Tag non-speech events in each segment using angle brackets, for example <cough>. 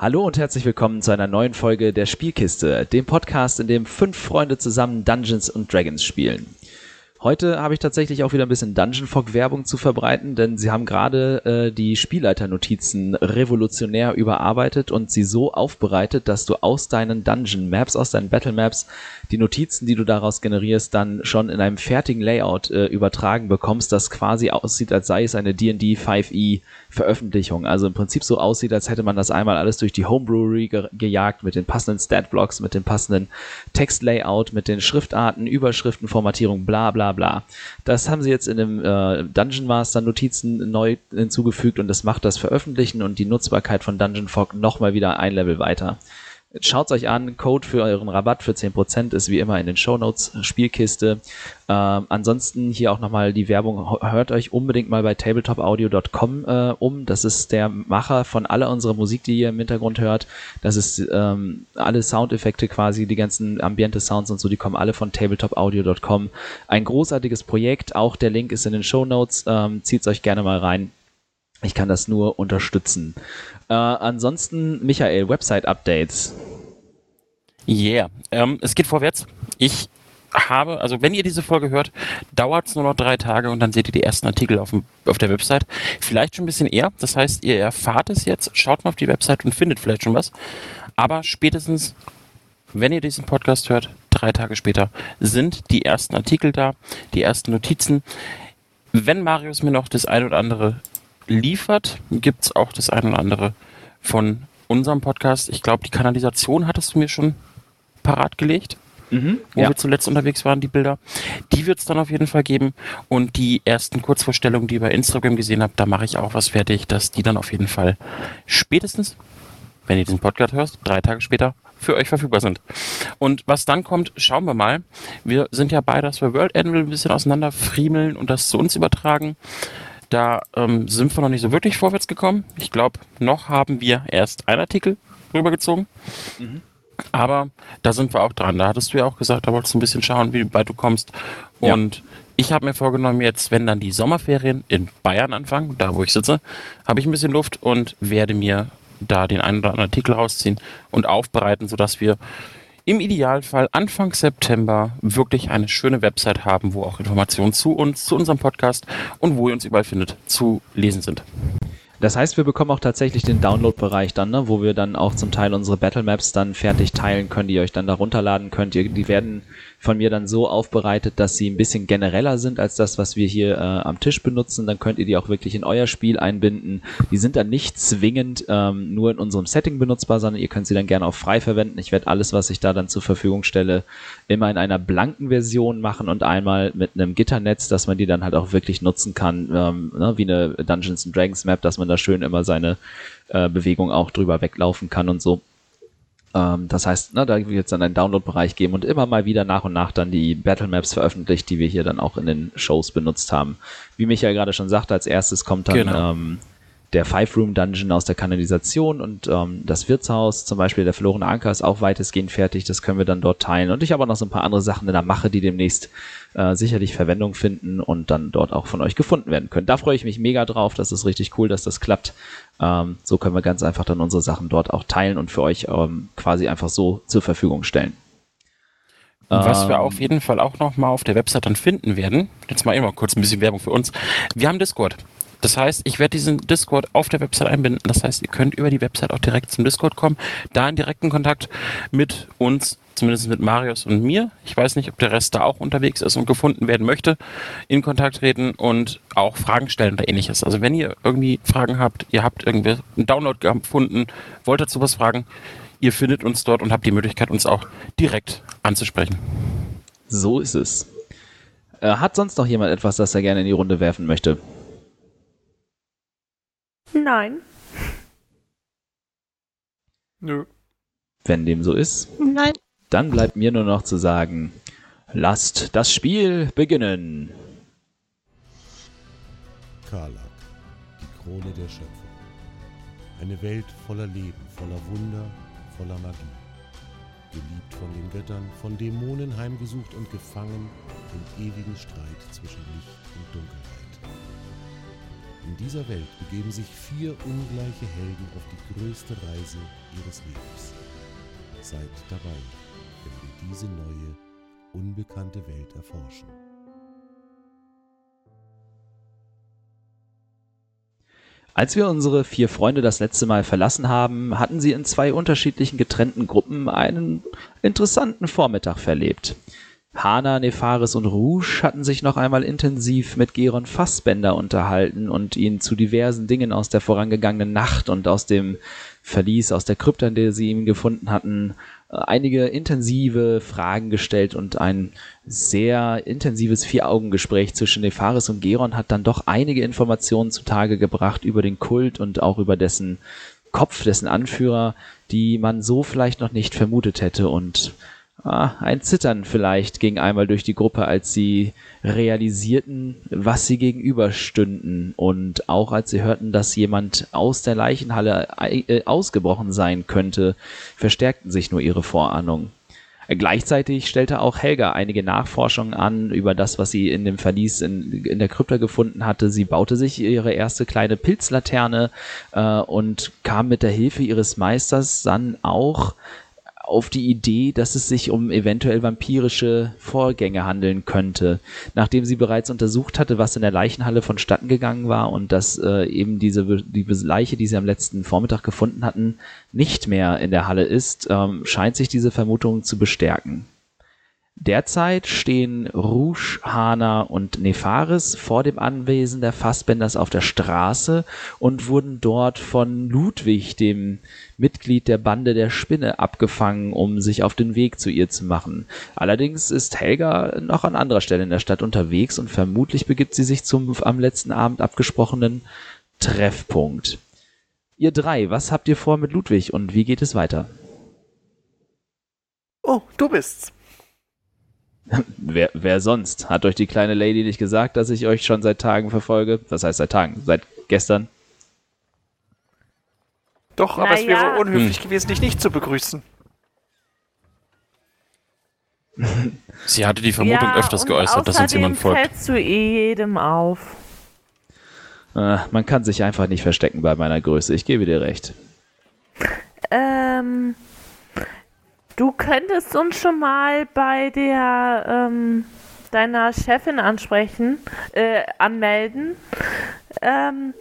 Hallo und herzlich willkommen zu einer neuen Folge der Spielkiste, dem Podcast, in dem fünf Freunde zusammen Dungeons und Dragons spielen. Heute habe ich tatsächlich auch wieder ein bisschen Dungeon Fog Werbung zu verbreiten, denn sie haben gerade äh, die Spielleiternotizen revolutionär überarbeitet und sie so aufbereitet, dass du aus deinen Dungeon Maps, aus deinen Battle Maps die Notizen, die du daraus generierst, dann schon in einem fertigen Layout äh, übertragen bekommst, das quasi aussieht, als sei es eine D&D 5e Veröffentlichung. Also im Prinzip so aussieht, als hätte man das einmal alles durch die Homebrewery ge gejagt mit den passenden Statblocks, mit dem passenden Textlayout, mit den Schriftarten, Überschriften, Formatierung, bla bla bla. Das haben sie jetzt in dem äh, Dungeon Master Notizen neu hinzugefügt und das macht das Veröffentlichen und die Nutzbarkeit von Dungeon Fog nochmal wieder ein Level weiter. Schaut's euch an, Code für euren Rabatt für 10% ist wie immer in den Shownotes, Spielkiste. Ähm, ansonsten hier auch nochmal die Werbung, hört euch unbedingt mal bei tabletopaudio.com äh, um. Das ist der Macher von aller unserer Musik, die ihr im Hintergrund hört. Das ist ähm, alle Soundeffekte quasi, die ganzen ambiente Sounds und so, die kommen alle von tabletopaudio.com. Ein großartiges Projekt, auch der Link ist in den Shownotes, ähm, zieht's euch gerne mal rein. Ich kann das nur unterstützen. Äh, ansonsten, Michael, Website-Updates. Yeah, ähm, es geht vorwärts. Ich habe, also wenn ihr diese Folge hört, dauert es nur noch drei Tage und dann seht ihr die ersten Artikel auf, dem, auf der Website. Vielleicht schon ein bisschen eher. Das heißt, ihr erfahrt es jetzt, schaut mal auf die Website und findet vielleicht schon was. Aber spätestens, wenn ihr diesen Podcast hört, drei Tage später, sind die ersten Artikel da, die ersten Notizen. Wenn Marius mir noch das ein oder andere liefert, gibt es auch das eine oder andere von unserem Podcast. Ich glaube, die Kanalisation hattest du mir schon parat gelegt. Mhm, wo ja. wir zuletzt unterwegs waren, die Bilder. Die wird es dann auf jeden Fall geben. Und die ersten Kurzvorstellungen, die ihr bei Instagram gesehen habt, da mache ich auch was fertig, dass die dann auf jeden Fall spätestens, wenn ihr diesen Podcast hört, drei Tage später für euch verfügbar sind. Und was dann kommt, schauen wir mal. Wir sind ja bei, dass wir World Anvil ein bisschen auseinander friemeln und das zu uns übertragen. Da ähm, sind wir noch nicht so wirklich vorwärts gekommen. Ich glaube, noch haben wir erst einen Artikel rübergezogen. Mhm. Aber da sind wir auch dran. Da hattest du ja auch gesagt, da wolltest du ein bisschen schauen, wie weit du kommst. Und ja. ich habe mir vorgenommen, jetzt, wenn dann die Sommerferien in Bayern anfangen, da wo ich sitze, habe ich ein bisschen Luft und werde mir da den einen oder anderen Artikel rausziehen und aufbereiten, sodass wir im Idealfall Anfang September wirklich eine schöne Website haben, wo auch Informationen zu uns, zu unserem Podcast und wo ihr uns überall findet, zu lesen sind. Das heißt, wir bekommen auch tatsächlich den Download-Bereich dann, ne, wo wir dann auch zum Teil unsere Battle Maps dann fertig teilen können, die ihr euch dann da runterladen könnt. Die werden von mir dann so aufbereitet, dass sie ein bisschen genereller sind als das, was wir hier äh, am Tisch benutzen. Dann könnt ihr die auch wirklich in euer Spiel einbinden. Die sind dann nicht zwingend ähm, nur in unserem Setting benutzbar, sondern ihr könnt sie dann gerne auch frei verwenden. Ich werde alles, was ich da dann zur Verfügung stelle, immer in einer blanken Version machen und einmal mit einem Gitternetz, dass man die dann halt auch wirklich nutzen kann, ähm, ne, wie eine Dungeons Dragons Map, dass man da schön immer seine äh, Bewegung auch drüber weglaufen kann und so. Ähm, das heißt, ne, da wird es dann einen Download-Bereich geben und immer mal wieder nach und nach dann die Battle Maps veröffentlicht, die wir hier dann auch in den Shows benutzt haben. Wie Michael gerade schon sagte, als erstes kommt dann genau. ähm, der Five-Room-Dungeon aus der Kanalisation und ähm, das Wirtshaus, zum Beispiel der verlorene Anker, ist auch weitestgehend fertig. Das können wir dann dort teilen. Und ich habe auch noch so ein paar andere Sachen in der Mache, die demnächst äh, sicherlich Verwendung finden und dann dort auch von euch gefunden werden können. Da freue ich mich mega drauf. Das ist richtig cool, dass das klappt. Ähm, so können wir ganz einfach dann unsere Sachen dort auch teilen und für euch ähm, quasi einfach so zur Verfügung stellen. Was wir ähm, auf jeden Fall auch noch mal auf der Website dann finden werden, jetzt mal immer kurz ein bisschen Werbung für uns. Wir haben Discord. Das heißt, ich werde diesen Discord auf der Website einbinden. Das heißt, ihr könnt über die Website auch direkt zum Discord kommen, da in direkten Kontakt mit uns, zumindest mit Marius und mir. Ich weiß nicht, ob der Rest da auch unterwegs ist und gefunden werden möchte, in Kontakt treten und auch Fragen stellen oder ähnliches. Also wenn ihr irgendwie Fragen habt, ihr habt irgendwie einen Download gefunden, wollt dazu was fragen, ihr findet uns dort und habt die Möglichkeit, uns auch direkt anzusprechen. So ist es. Äh, hat sonst noch jemand etwas, das er gerne in die Runde werfen möchte? Nein. Nö. Wenn dem so ist, Nein. dann bleibt mir nur noch zu sagen, lasst das Spiel beginnen. Karlak, die Krone der Schöpfung. Eine Welt voller Leben, voller Wunder, voller Magie. Geliebt von den Göttern, von Dämonen heimgesucht und gefangen im ewigen Streit zwischen Licht und Dunkelheit. In dieser Welt begeben sich vier ungleiche Helden auf die größte Reise ihres Lebens. Seid dabei, wenn wir diese neue, unbekannte Welt erforschen. Als wir unsere vier Freunde das letzte Mal verlassen haben, hatten sie in zwei unterschiedlichen getrennten Gruppen einen interessanten Vormittag verlebt. Hana, Nefaris und Rouge hatten sich noch einmal intensiv mit Geron Fassbender unterhalten und ihn zu diversen Dingen aus der vorangegangenen Nacht und aus dem Verlies, aus der Krypta, in der sie ihn gefunden hatten, äh, einige intensive Fragen gestellt und ein sehr intensives Vier-Augen-Gespräch zwischen Nefaris und Geron hat dann doch einige Informationen zutage gebracht über den Kult und auch über dessen Kopf, dessen Anführer, die man so vielleicht noch nicht vermutet hätte und ah, ein Zittern vielleicht ging einmal durch die Gruppe, als sie realisierten, was sie gegenüberstünden und auch als sie hörten, dass jemand aus der Leichenhalle äh, ausgebrochen sein könnte, verstärkten sich nur ihre Vorahnungen. Gleichzeitig stellte auch Helga einige Nachforschungen an über das, was sie in dem Verlies in, in der Krypta gefunden hatte. Sie baute sich ihre erste kleine Pilzlaterne äh, und kam mit der Hilfe ihres Meisters dann auch auf die Idee, dass es sich um eventuell vampirische Vorgänge handeln könnte. Nachdem sie bereits untersucht hatte, was in der Leichenhalle vonstatten gegangen war und dass äh, eben diese die Leiche, die sie am letzten Vormittag gefunden hatten, nicht mehr in der Halle ist, ähm, scheint sich diese Vermutung zu bestärken. Derzeit stehen Rouge, Hana und Nefaris vor dem Anwesen der Fassbenders auf der Straße und wurden dort von Ludwig, dem Mitglied der Bande der Spinne, abgefangen, um sich auf den Weg zu ihr zu machen. Allerdings ist Helga noch an anderer Stelle in der Stadt unterwegs und vermutlich begibt sie sich zum am letzten Abend abgesprochenen Treffpunkt. Ihr drei, was habt ihr vor mit Ludwig und wie geht es weiter? Oh, du bist's. <laughs> Wer, wer sonst? Hat euch die kleine Lady nicht gesagt, dass ich euch schon seit Tagen verfolge? Was heißt seit Tagen? Seit gestern? Doch, aber es wäre unhöflich hm. gewesen, dich nicht zu begrüßen. <laughs> Sie hatte die Vermutung ja, öfters geäußert, dass uns jemand folgt. fällst du eh jedem auf. Äh, man kann sich einfach nicht verstecken bei meiner Größe. Ich gebe dir recht. Ähm, Du könntest uns schon mal bei der ähm, deiner Chefin ansprechen, äh, anmelden. Ähm,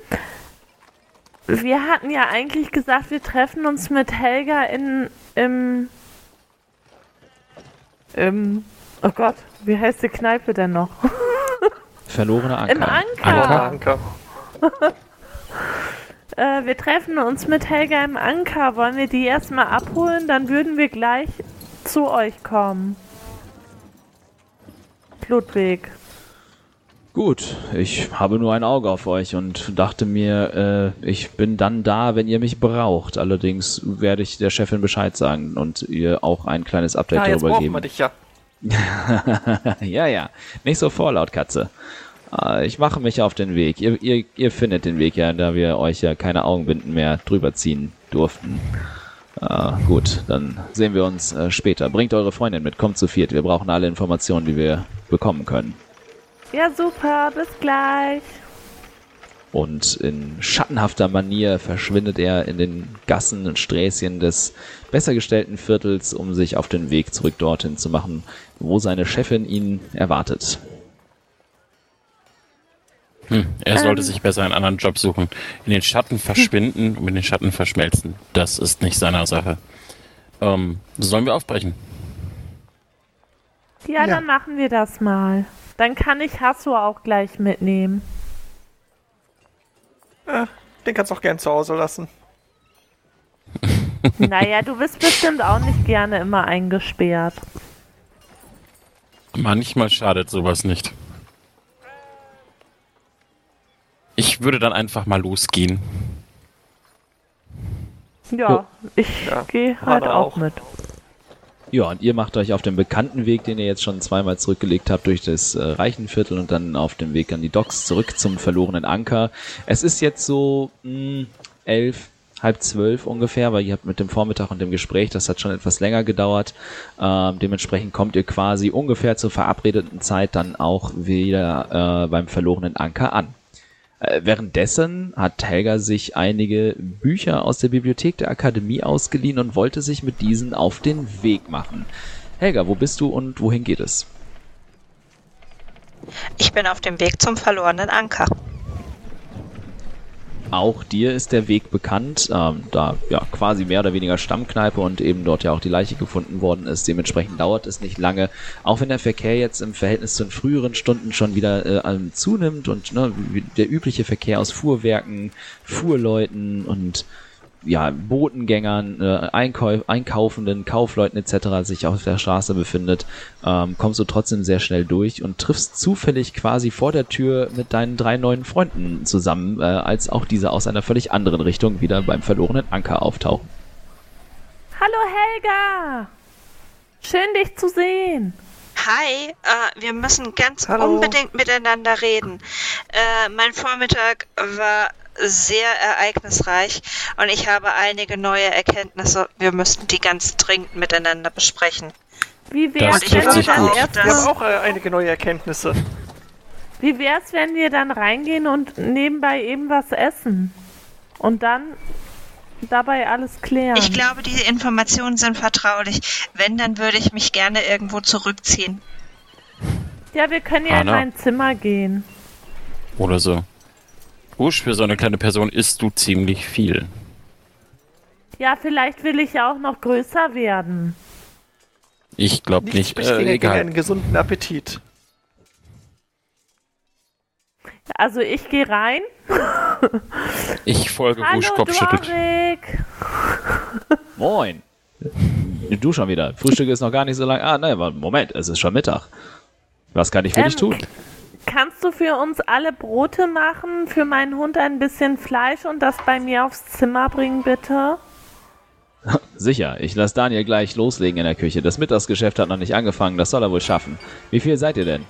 wir hatten ja eigentlich gesagt, wir treffen uns mit Helga in im im oh Gott, wie heißt die Kneipe denn noch? Verlorene Anker. Im Anker. Anker. Äh, wir treffen uns mit Helga im Anker. Wollen wir die erstmal abholen? Dann würden wir gleich zu euch kommen. Ludwig. Gut, ich habe nur ein Auge auf euch und dachte mir, äh, ich bin dann da, wenn ihr mich braucht. Allerdings werde ich der Chefin Bescheid sagen und ihr auch ein kleines Update ja, darüber geben. Wir dich ja. <laughs> ja, ja. Nicht so vorlaut, Katze. Ah, ich mache mich auf den Weg. Ihr, ihr, ihr findet den Weg ja, da wir euch ja keine Augenbinden mehr drüber ziehen durften. Uh, gut, dann sehen wir uns uh, später. Bringt eure Freundin mit, kommt zu viert. Wir brauchen alle Informationen, die wir bekommen können. Ja, super, bis gleich. Und in schattenhafter Manier verschwindet er in den Gassen und Sträßchen des besser gestellten Viertels, um sich auf den Weg zurück dorthin zu machen, wo seine Chefin ihn erwartet. Hm, er sollte ähm. sich besser einen anderen Job suchen. In den Schatten verschwinden und mit den Schatten verschmelzen. Das ist nicht seiner Sache. Ähm, sollen wir aufbrechen? Ja, ja, dann machen wir das mal. Dann kann ich Hasso auch gleich mitnehmen. Ja, den kannst du auch gern zu Hause lassen. <laughs> naja, du bist bestimmt auch nicht gerne immer eingesperrt. Manchmal schadet sowas nicht. Ich würde dann einfach mal losgehen. Ja, ich ja, gehe halt auch, auch mit. Ja, und ihr macht euch auf den bekannten Weg, den ihr jetzt schon zweimal zurückgelegt habt, durch das äh, Reichenviertel und dann auf dem Weg an die Docks zurück zum verlorenen Anker. Es ist jetzt so mh, hm, elf, halb zwölf ungefähr, weil ihr habt mit dem Vormittag und dem Gespräch, das hat schon etwas länger gedauert. Ähm, dementsprechend kommt ihr quasi ungefähr zur verabredeten Zeit dann auch wieder äh, beim verlorenen Anker an. Äh, währenddessen hat Helga sich einige Bücher aus der Bibliothek der Akademie ausgeliehen und wollte sich mit diesen auf den Weg machen. Helga, wo bist du und wohin geht es? Ich bin auf dem Weg zum verlorenen Anker. Auch dir ist der Weg bekannt, ähm, da ja quasi mehr oder weniger Stammkneipe und eben dort ja auch die Leiche gefunden worden ist. Dementsprechend dauert es nicht lange, auch wenn der Verkehr jetzt im Verhältnis zu den früheren Stunden schon wieder äh, zunimmt und ne, der übliche Verkehr aus Fuhrwerken, Fuhrleuten und ja, Botengängern, äh, Einkau Einkaufenden, Kaufleuten etc. sich auf der Straße befindet, ähm, kommst du trotzdem sehr schnell durch und triffst zufällig quasi vor der Tür mit deinen drei neuen Freunden zusammen, äh, als auch diese aus einer völlig anderen Richtung wieder beim verlorenen Anker auftauchen. Hallo Helga! Schön dich zu sehen. Hi, äh, wir müssen ganz Hallo. unbedingt miteinander reden. Äh, mein Vormittag war sehr ereignisreich und ich habe einige neue Erkenntnisse. Wir müssten die ganz dringend miteinander besprechen. Wie wär's, wenn wir dann erst Wir haben auch äh, einige neue Erkenntnisse. Wie wär's, wenn wir dann reingehen und nebenbei eben was essen? Und dann dabei alles klären. Ich glaube, die Informationen sind vertraulich. Wenn, dann würde ich mich gerne irgendwo zurückziehen. Ja, wir können ja Anna. in mein Zimmer gehen. Oder so. Busch, für so eine kleine Person isst du ziemlich viel. Ja, vielleicht will ich ja auch noch größer werden. Ich glaube nicht. nicht. Äh, egal. einen gesunden Appetit. Also ich gehe rein. <laughs> ich folge Busch Kopfschüttelt. <laughs> Moin. Du schon wieder. Frühstück ist noch gar nicht so lang. Ah, nein, Moment, es ist schon Mittag. Was kann ich für ähm, dich tun? Kannst du für uns alle Brote machen, für meinen Hund ein bisschen Fleisch und das bei mir aufs Zimmer bringen, bitte? <laughs> Sicher, ich lasse Daniel gleich loslegen in der Küche. Das Mittagsgeschäft hat noch nicht angefangen, das soll er wohl schaffen. Wie viel seid ihr denn?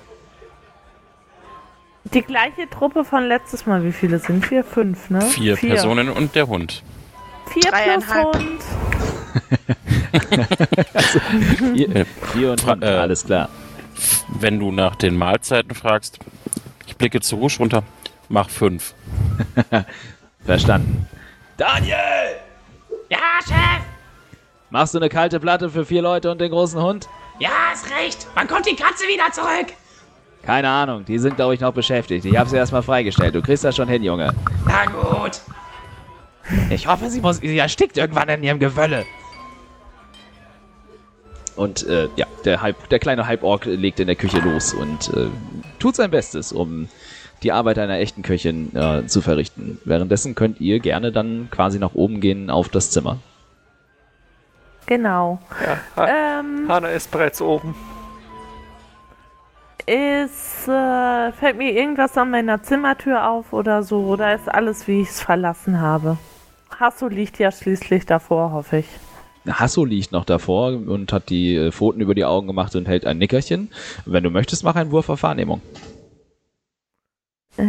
Die gleiche Truppe von letztes Mal. Wie viele sind wir? Fünf, ne? Vier, Vier. Personen und der Hund. Vier plus Hund. also, vier, vier und Hund, äh, alles klar. Wenn du nach den Mahlzeiten fragst, ich blicke zu Rusch runter, mach fünf. <laughs> Verstanden. Daniel! Ja, Chef! Machst du eine kalte Platte für vier Leute und den großen Hund? Ja, ist recht. Wann kommt die Katze wieder zurück? Keine Ahnung, die sind, glaube ich, noch beschäftigt. Ich habe sie erstmal freigestellt. Du kriegst das schon hin, Junge. Na gut. Ich hoffe, sie, muss, sie erstickt irgendwann in ihrem Gewölle. Und äh, ja, der, Halb, der kleine Halborg legt in der Küche los und äh, tut sein Bestes, um die Arbeit einer echten Köchin äh, zu verrichten. Währenddessen könnt ihr gerne dann quasi nach oben gehen auf das Zimmer. Genau. Ja, ha ähm, Hanna ist bereits oben. Ist, äh, fällt mir irgendwas an meiner Zimmertür auf oder so? Oder ist alles, wie ich es verlassen habe? Hasso liegt ja schließlich davor, hoffe ich. Hasso liegt noch davor und hat die äh, Pfoten über die Augen gemacht und hält ein Nickerchen. Wenn du möchtest, mach einen Wurf auf Wahrnehmung. Äh.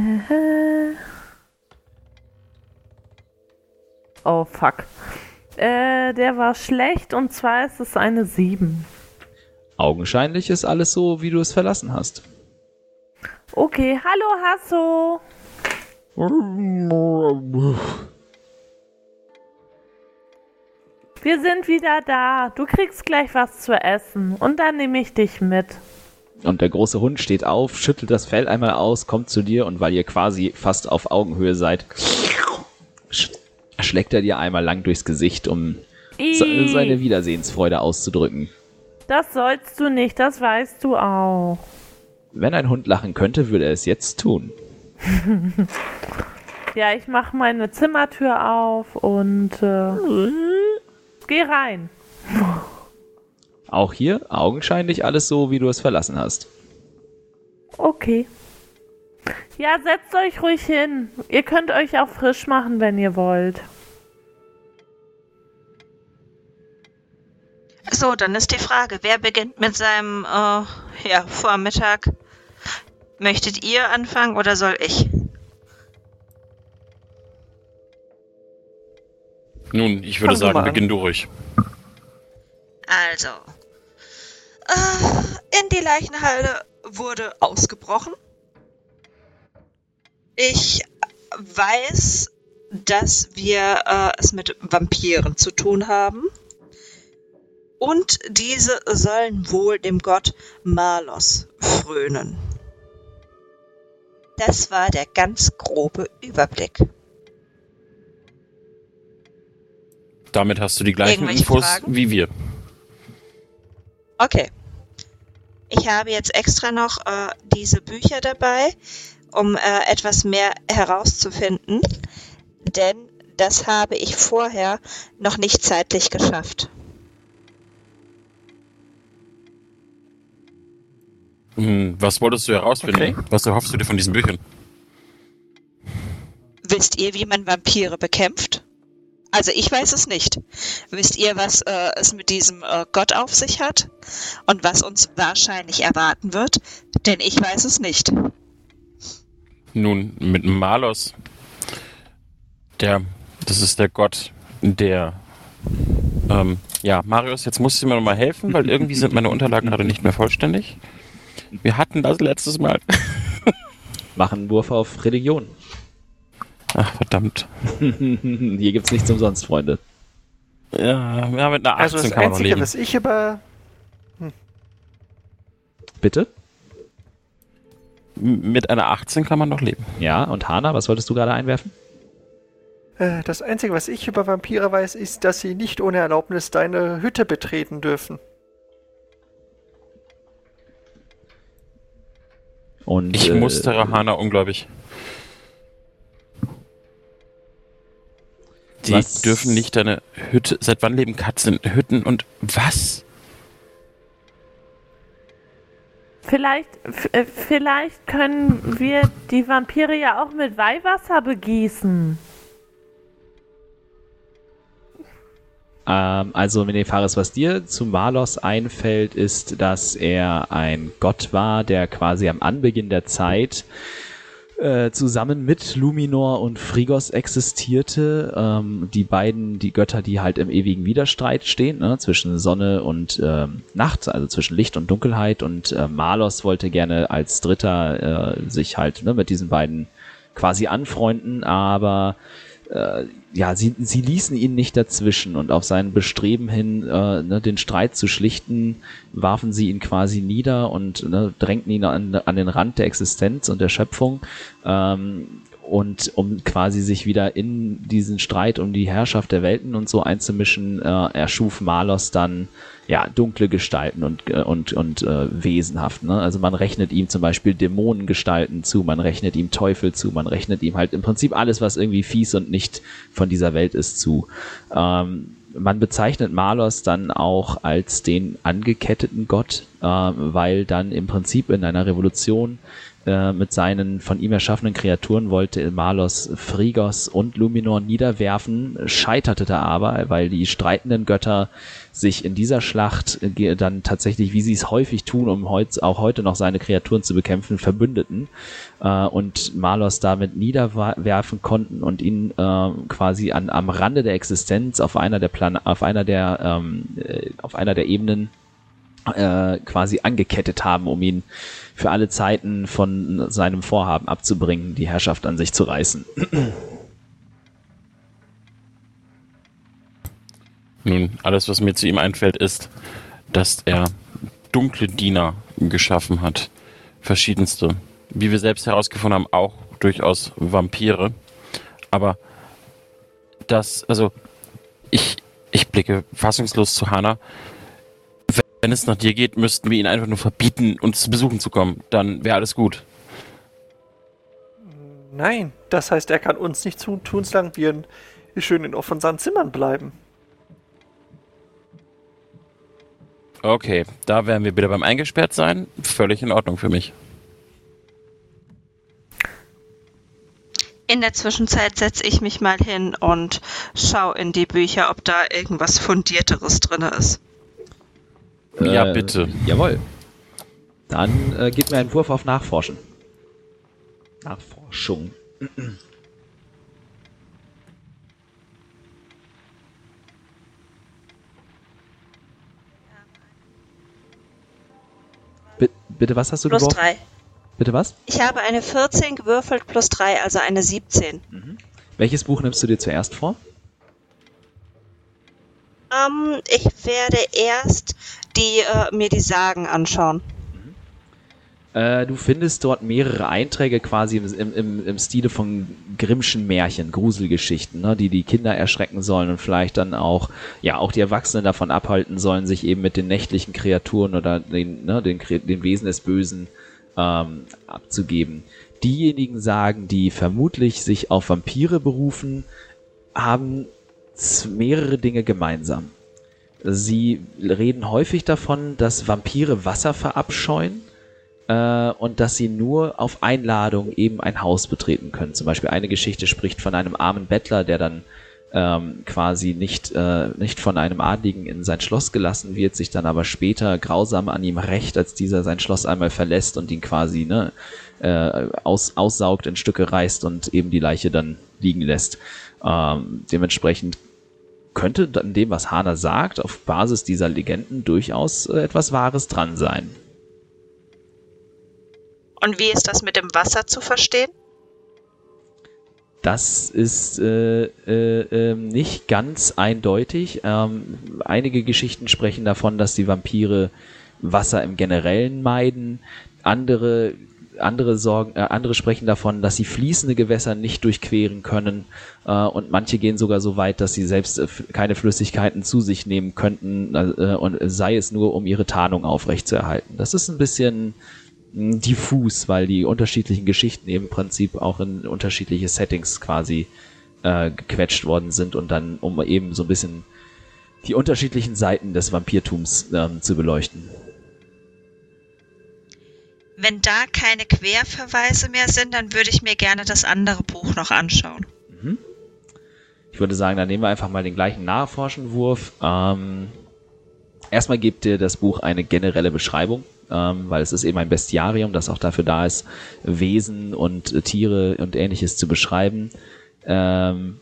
Oh, fuck. Äh, der war schlecht und zwar ist es eine 7. Augenscheinlich ist alles so, wie du es verlassen hast. Okay, hallo Hasso. <laughs> Wir sind wieder da. Du kriegst gleich was zu essen und dann nehme ich dich mit. Und der große Hund steht auf, schüttelt das Fell einmal aus, kommt zu dir und weil ihr quasi fast auf Augenhöhe seid, schlägt er dir einmal lang durchs Gesicht, um Ii. seine Wiedersehensfreude auszudrücken. Das sollst du nicht, das weißt du auch. Wenn ein Hund lachen könnte, würde er es jetzt tun. <laughs> ja, ich mache meine Zimmertür auf und äh, Geh rein. Auch hier augenscheinlich alles so, wie du es verlassen hast. Okay. Ja, setzt euch ruhig hin. Ihr könnt euch auch frisch machen, wenn ihr wollt. So, dann ist die Frage, wer beginnt mit seinem äh, ja, Vormittag? Möchtet ihr anfangen oder soll ich? Nun, ich würde Fangen sagen, beginn durch. Also, äh, in die Leichenhalde wurde ausgebrochen. Ich weiß, dass wir äh, es mit Vampiren zu tun haben. Und diese sollen wohl dem Gott Malos frönen. Das war der ganz grobe Überblick. Damit hast du die gleichen Infos Fragen? wie wir. Okay. Ich habe jetzt extra noch äh, diese Bücher dabei, um äh, etwas mehr herauszufinden, denn das habe ich vorher noch nicht zeitlich geschafft. Hm, was wolltest du herausfinden? Okay. Was erhoffst du dir von diesen Büchern? Wisst ihr, wie man Vampire bekämpft? Also ich weiß es nicht. Wisst ihr, was äh, es mit diesem äh, Gott auf sich hat? Und was uns wahrscheinlich erwarten wird? Denn ich weiß es nicht. Nun, mit Malos, der, das ist der Gott, der, ähm, ja, Marius, jetzt musst du mir nochmal helfen, weil irgendwie sind meine Unterlagen gerade nicht mehr vollständig. Wir hatten das letztes Mal. Mach einen Wurf auf Religion. Ach, verdammt. <laughs> Hier gibt's nichts umsonst, Freunde. Ja, ja mit einer 18 Also das kann man noch Einzige, leben. was ich über... Bitte? M- Mit einer 18 kann man noch leben. Ja, und Hana, was wolltest du gerade einwerfen? Äh, das Einzige, was ich über Vampire weiß, ist, dass sie nicht ohne Erlaubnis deine Hütte betreten dürfen. Und, Ich äh, mustere Hana unglaublich. Die Was- dürfen nicht deine Hütte. Seit wann leben Katzen in Hütten und was? Vielleicht, äh, vielleicht können wir die Vampire ja auch mit Weihwasser begießen. Ähm, also, Menefaris, was dir zu Malos einfällt, ist, dass er ein Gott war, der quasi am Anbeginn der Zeit äh, zusammen mit Luminor und Frigos existierte. Ähm, die beiden, die Götter, die halt im ewigen Widerstreit stehen, ne, zwischen Sonne und ähm, Nacht, also zwischen Licht und Dunkelheit. Und äh, Malos wollte gerne als Dritter äh, sich halt ne, mit diesen beiden quasi anfreunden, aber äh, ja, sie, sie ließen ihn nicht dazwischen und auf sein Bestreben hin, äh, ne, den Streit zu schlichten, warfen sie ihn quasi nieder und ne, drängten ihn an, an den Rand der Existenz und der Schöpfung. Ähm, und um quasi sich wieder in diesen Streit um die Herrschaft der Welten und so einzumischen, äh, erschuf Malos dann ja dunkle Gestalten und äh, und und äh, wesenhaft. Ne? Also man rechnet ihm zum Beispiel Dämonengestalten zu, man rechnet ihm Teufel zu, man rechnet ihm halt im Prinzip alles, was irgendwie fies und nicht von dieser Welt ist, zu. Ähm, man bezeichnet Malos dann auch als den angeketteten Gott, äh, weil dann im Prinzip in einer Revolution äh, mit seinen von ihm erschaffenen Kreaturen wollte Malos Frigos und Luminor niederwerfen, scheiterte da aber, weil die streitenden Götter sich in dieser Schlacht äh, dann tatsächlich, wie sie es häufig tun, um heut, auch heute noch seine Kreaturen zu bekämpfen, verbündeten äh, und Malos damit niederwerfen konnten und ihn äh, quasi an, am Rande der Existenz auf einer der Plan auf einer der ähm, äh, auf einer der Ebenen äh, quasi angekettet haben, um ihn für alle Zeiten von seinem Vorhaben abzubringen, die Herrschaft an sich zu reißen. Nun, alles, was mir zu ihm einfällt, ist, dass er dunkle Diener geschaffen hat. Verschiedenste. Wie wir selbst herausgefunden haben, auch durchaus Vampire. Aber das, also, ich, ich blicke fassungslos zu Hana. Wenn es nach dir geht, müssten wir ihn einfach nur verbieten, uns zu besuchen zu kommen. Dann wäre alles gut. Nein, das heißt, er kann uns nicht tun, tun solange wir schön in unseren Zimmern bleiben. Okay, da werden wir wieder beim Eingesperrt sein. Völlig in Ordnung für mich. In der Zwischenzeit setze ich mich mal hin und schau in die Bücher, ob da irgendwas Fundierteres drin ist. Ja, Äh, bitte. Jawohl. Dann äh, gib mir einen Wurf auf Nachforschen. Nachforschung. Bi- Bitte, was hast du Plus geworfen? drei. Bitte was? Ich habe eine 14 gewürfelt plus 3, also eine 17. Welches Buch nimmst du dir zuerst vor? Ähm, ich werde erst die, äh, mir die Sagen anschauen. Äh, du findest dort mehrere Einträge quasi im, im, im Stile von Grimmschen Märchen, Gruselgeschichten, ne, die die Kinder erschrecken sollen und vielleicht dann auch, ja, auch die Erwachsenen davon abhalten sollen, sich eben mit den nächtlichen Kreaturen oder den, ne, den, den Wesen des Bösen ähm, abzugeben. Diejenigen sagen, die vermutlich sich auf Vampire berufen, haben mehrere Dinge gemeinsam. Sie reden häufig davon, dass Vampire Wasser verabscheuen äh, und dass sie nur auf Einladung eben ein Haus betreten können. Zum Beispiel eine Geschichte spricht von einem armen Bettler, der dann ähm, quasi nicht, äh, nicht von einem Adligen in sein Schloss gelassen wird, sich dann aber später grausam an ihm rächt, als dieser sein Schloss einmal verlässt und ihn quasi ne, äh, aus, aussaugt, in Stücke reißt und eben die Leiche dann liegen lässt. Ähm, dementsprechend könnte dann dem, was Hana sagt, auf Basis dieser Legenden durchaus äh, etwas Wahres dran sein. Und wie ist das mit dem Wasser zu verstehen? Das ist äh, äh, ähm, nicht ganz eindeutig. Ähm, einige Geschichten sprechen davon, dass die Vampire Wasser im Generellen meiden. Andere, andere, sorgen, äh, andere sprechen davon, dass sie fließende Gewässer nicht durchqueren können. Äh, und manche gehen sogar so weit, dass sie selbst äh, keine Flüssigkeiten zu sich nehmen könnten, äh, und sei es nur, um ihre Tarnung aufrechtzuerhalten. Das ist ein bisschen mh, diffus, weil die unterschiedlichen Geschichten im Prinzip auch in unterschiedliche Settings quasi äh, gequetscht worden sind und dann, um eben so ein bisschen die unterschiedlichen Seiten des Vampirtums ähm, zu beleuchten. Wenn da keine Querverweise mehr sind, dann würde ich mir gerne das andere Buch noch anschauen. Ich würde sagen, dann nehmen wir einfach mal den gleichen Nachforschenwurf. Ähm, erstmal gibt dir das Buch eine generelle Beschreibung, ähm, weil es ist eben ein Bestiarium, das auch dafür da ist, Wesen und Tiere und ähnliches zu beschreiben. Ähm,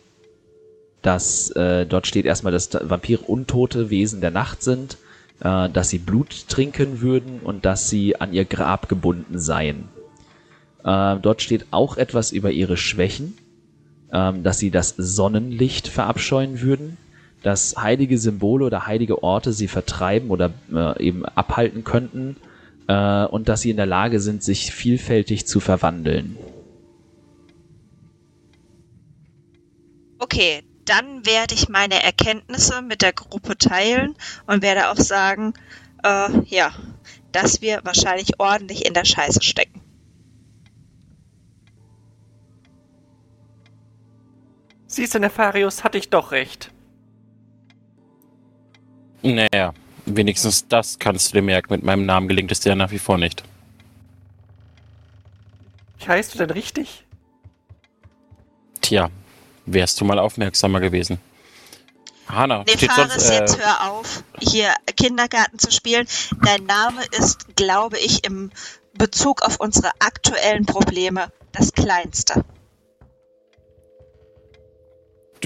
dass äh, dort steht erstmal, dass da- Vampire untote Wesen der Nacht sind, äh, dass sie Blut trinken würden und dass sie an ihr Grab gebunden seien. Äh, dort steht auch etwas über ihre Schwächen ähm, dass sie das Sonnenlicht verabscheuen würden, dass heilige Symbole oder heilige Orte sie vertreiben oder äh, eben abhalten könnten äh, und dass sie in der Lage sind, sich vielfältig zu verwandeln. Okay, dann werde ich meine Erkenntnisse mit der Gruppe teilen und werde auch sagen, äh, ja, dass wir wahrscheinlich ordentlich in der Scheiße stecken. Siehst du, Nefarius, hatte ich doch recht. Naja, wenigstens das kannst du dir merken. Mit meinem Namen gelingt es dir ja nach wie vor nicht. Wie heißt du denn richtig? Tja, wärst du mal aufmerksamer gewesen. Hanna, steht Nefaris, sonst... jetzt Äh, hör auf, hier Kindergarten zu spielen. Dein Name ist, glaube ich, im Bezug auf unsere aktuellen Probleme das kleinste.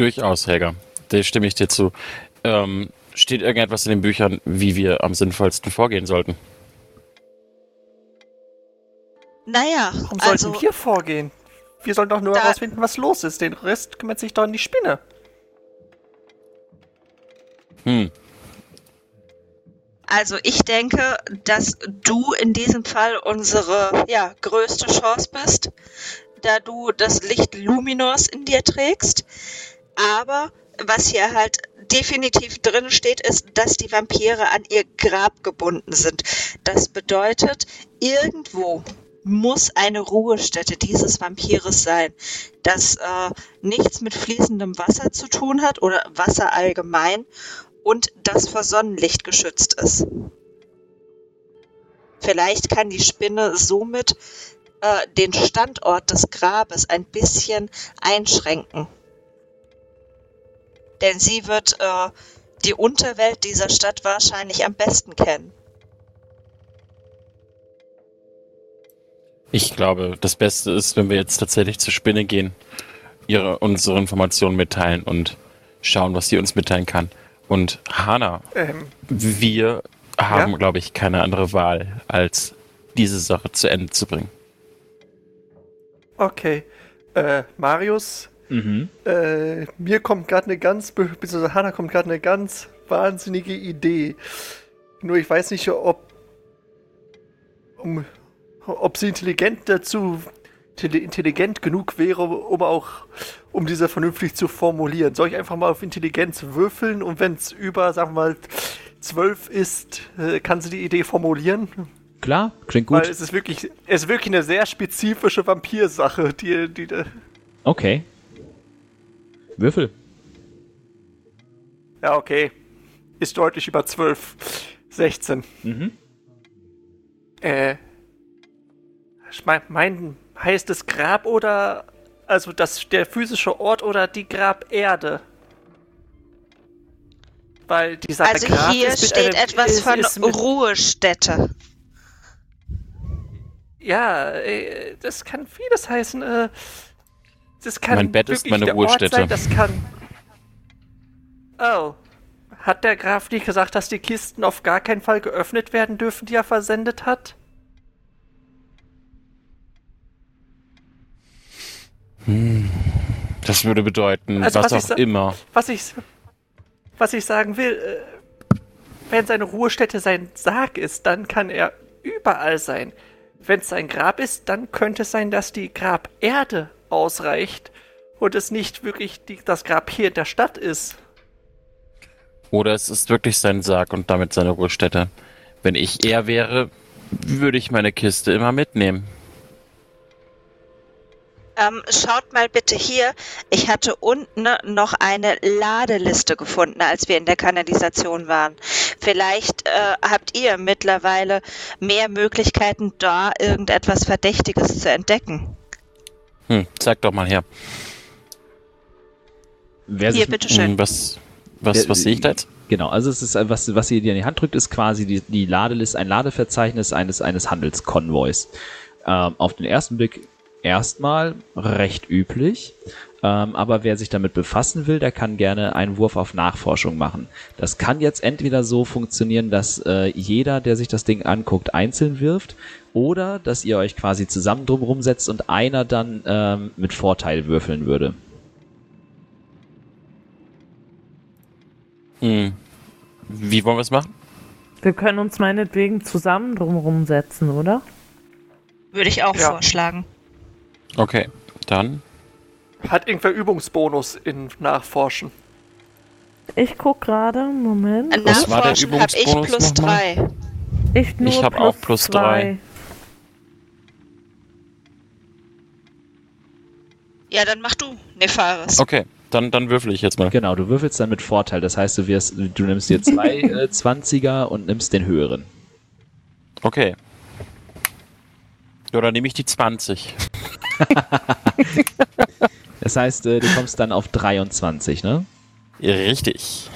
durchaus, Helga. Da stimme ich dir zu. Ähm, steht irgendetwas in den Büchern, wie wir am sinnvollsten vorgehen sollten? Naja, Warum also sollten wir vorgehen? Wir sollen doch nur Da- herausfinden, was los ist. Den Rest kümmert sich doch um die Spinne. Hm, Also ich denke, dass du in diesem Fall unsere ja, größte Chance bist, da du das Licht Luminos in dir trägst. Aber was hier halt definitiv drin steht, ist, dass die Vampire an ihr Grab gebunden sind. Das bedeutet, irgendwo muss eine Ruhestätte dieses Vampires sein, das äh, nichts mit fließendem Wasser zu tun hat oder Wasser allgemein und das vor Sonnenlicht geschützt ist. Vielleicht kann die Spinne somit äh, den Standort des Grabes ein bisschen einschränken. Denn sie wird äh, die Unterwelt dieser Stadt wahrscheinlich am besten kennen. Ich glaube, das Beste ist, wenn wir jetzt tatsächlich zur Spinne gehen, ihre unsere Informationen mitteilen und schauen, was sie uns mitteilen kann. Und Hanna, Ähm, wir haben, Ja? glaube ich, keine andere Wahl, als diese Sache zu Ende zu bringen. Okay. Äh, Marius, Mhm. äh, mir kommt gerade eine ganz, be- beziehungsweise Hannah kommt gerade eine ganz wahnsinnige Idee. Nur ich weiß nicht, ob, um, ob sie intelligent dazu, intelligent genug wäre, um auch, um diese vernünftig zu formulieren. Soll ich einfach mal auf Intelligenz würfeln und wenn es über, sagen wir mal, zwölf ist, äh, kann sie die Idee formulieren? Klar, klingt Weil gut. es ist wirklich, es ist wirklich eine sehr spezifische Vampirsache, die, die, Okay. Würfel. Ja, okay. Ist deutlich über 12. 16. Mhm. Äh. Mein, heißt es Grab oder. Also das, der physische Ort oder die Graberde? Weil die Sache Also Grab hier ist steht einem- etwas ist- von ist mit- Ruhestätte. Ja, äh, das kann vieles heißen. Äh, das kann Mein Bett ist meine Ruhestätte. Sein, das kann. Oh. Hat der Graf nicht gesagt, dass die Kisten auf gar keinen Fall geöffnet werden dürfen, die er versendet hat? Das würde bedeuten, Also, was was auch immer. Was ich, was ich sagen will, äh, wenn seine Ruhestätte sein Sarg ist, dann kann er überall sein. Wenn es sein Grab ist, dann könnte es sein, dass die Graberde ausreicht und es nicht wirklich die, das Grab hier in der Stadt ist. Oder es ist wirklich sein Sarg und damit seine Ruhestätte. Wenn ich er wäre, würde ich meine Kiste immer mitnehmen. Ähm, schaut mal bitte hier. Ich hatte unten noch eine Ladeliste gefunden, als wir in der Kanalisation waren. Vielleicht äh, habt ihr mittlerweile mehr Möglichkeiten, da irgendetwas Verdächtiges zu entdecken. Hm, zeig doch mal her. Wer Hier, bitteschön. Hm, was was, was sehe ich da jetzt? Genau, also es ist, was, was ihr dir in die Hand drückt, ist quasi die, die Ladeliste, ein Ladeverzeichnis eines, eines Handelskonvois. Ähm, auf den ersten Blick erstmal recht üblich, ähm, aber wer sich damit befassen will, der kann gerne einen Wurf auf Nachforschung machen. Das kann jetzt entweder so funktionieren, dass äh, jeder, der sich das Ding anguckt, einzeln wirft, oder dass ihr euch quasi zusammen drumherum setzt und einer dann ähm, mit Vorteil würfeln würde. Hm. Wie wollen wir es machen? Wir können uns meinetwegen zusammen drumherum setzen, oder? Würde ich auch Ja. vorschlagen. Okay, dann. Hat irgendwer Übungsbonus in Nachforschen? Ich guck gerade, Moment. Was war der Nachforschen habe ich Übungsbonus plus nochmal? drei. Ich nur Ich hab plus auch plus zwei. drei. Ja, dann mach du, Nefaris. Okay, dann, dann würfel ich jetzt mal. Genau, du würfelst dann mit Vorteil. Das heißt, du wirst, du nimmst dir zwei <laughs> äh, 20er und nimmst den höheren. Okay. Ja, dann nehme ich die 20. <laughs> Das heißt, äh, du kommst dann auf 23, ne? Richtig.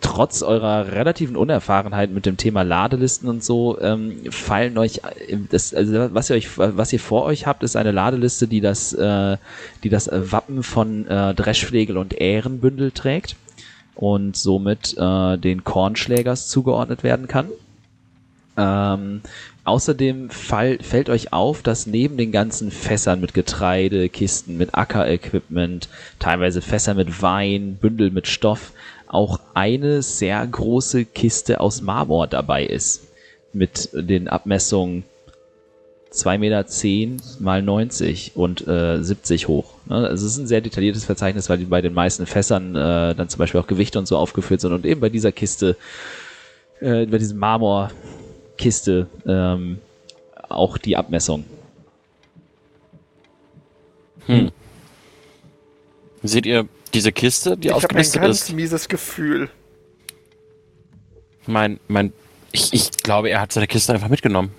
Trotz eurer relativen Unerfahrenheit mit dem Thema Ladelisten und so, ähm, fallen euch, äh, das, also was ihr euch, was ihr vor euch habt, ist eine Ladeliste, die das, äh, die das Wappen von äh, Dreschflegel und Ehrenbündel trägt und somit äh, den Kornschlägers zugeordnet werden kann. Ähm, außerdem fall, fällt euch auf, dass neben den ganzen Fässern mit Getreide, Kisten mit Ackerequipment, teilweise Fässer mit Wein, Bündel mit Stoff, auch eine sehr große Kiste aus Marmor dabei ist. Mit den Abmessungen 2,10 Meter mal 90 und äh, 70 hoch. Ne? Also es ist ein sehr detailliertes Verzeichnis, weil die bei den meisten Fässern äh, dann zum Beispiel auch Gewichte und so aufgeführt sind und eben bei dieser Kiste, äh, bei diesem Marmorkiste ähm, auch die Abmessung. Seht ihr diese Kiste, die ich habe ein ganz ist? mieses Gefühl. Mein, mein, ich, ich glaube, er hat seine Kiste einfach mitgenommen.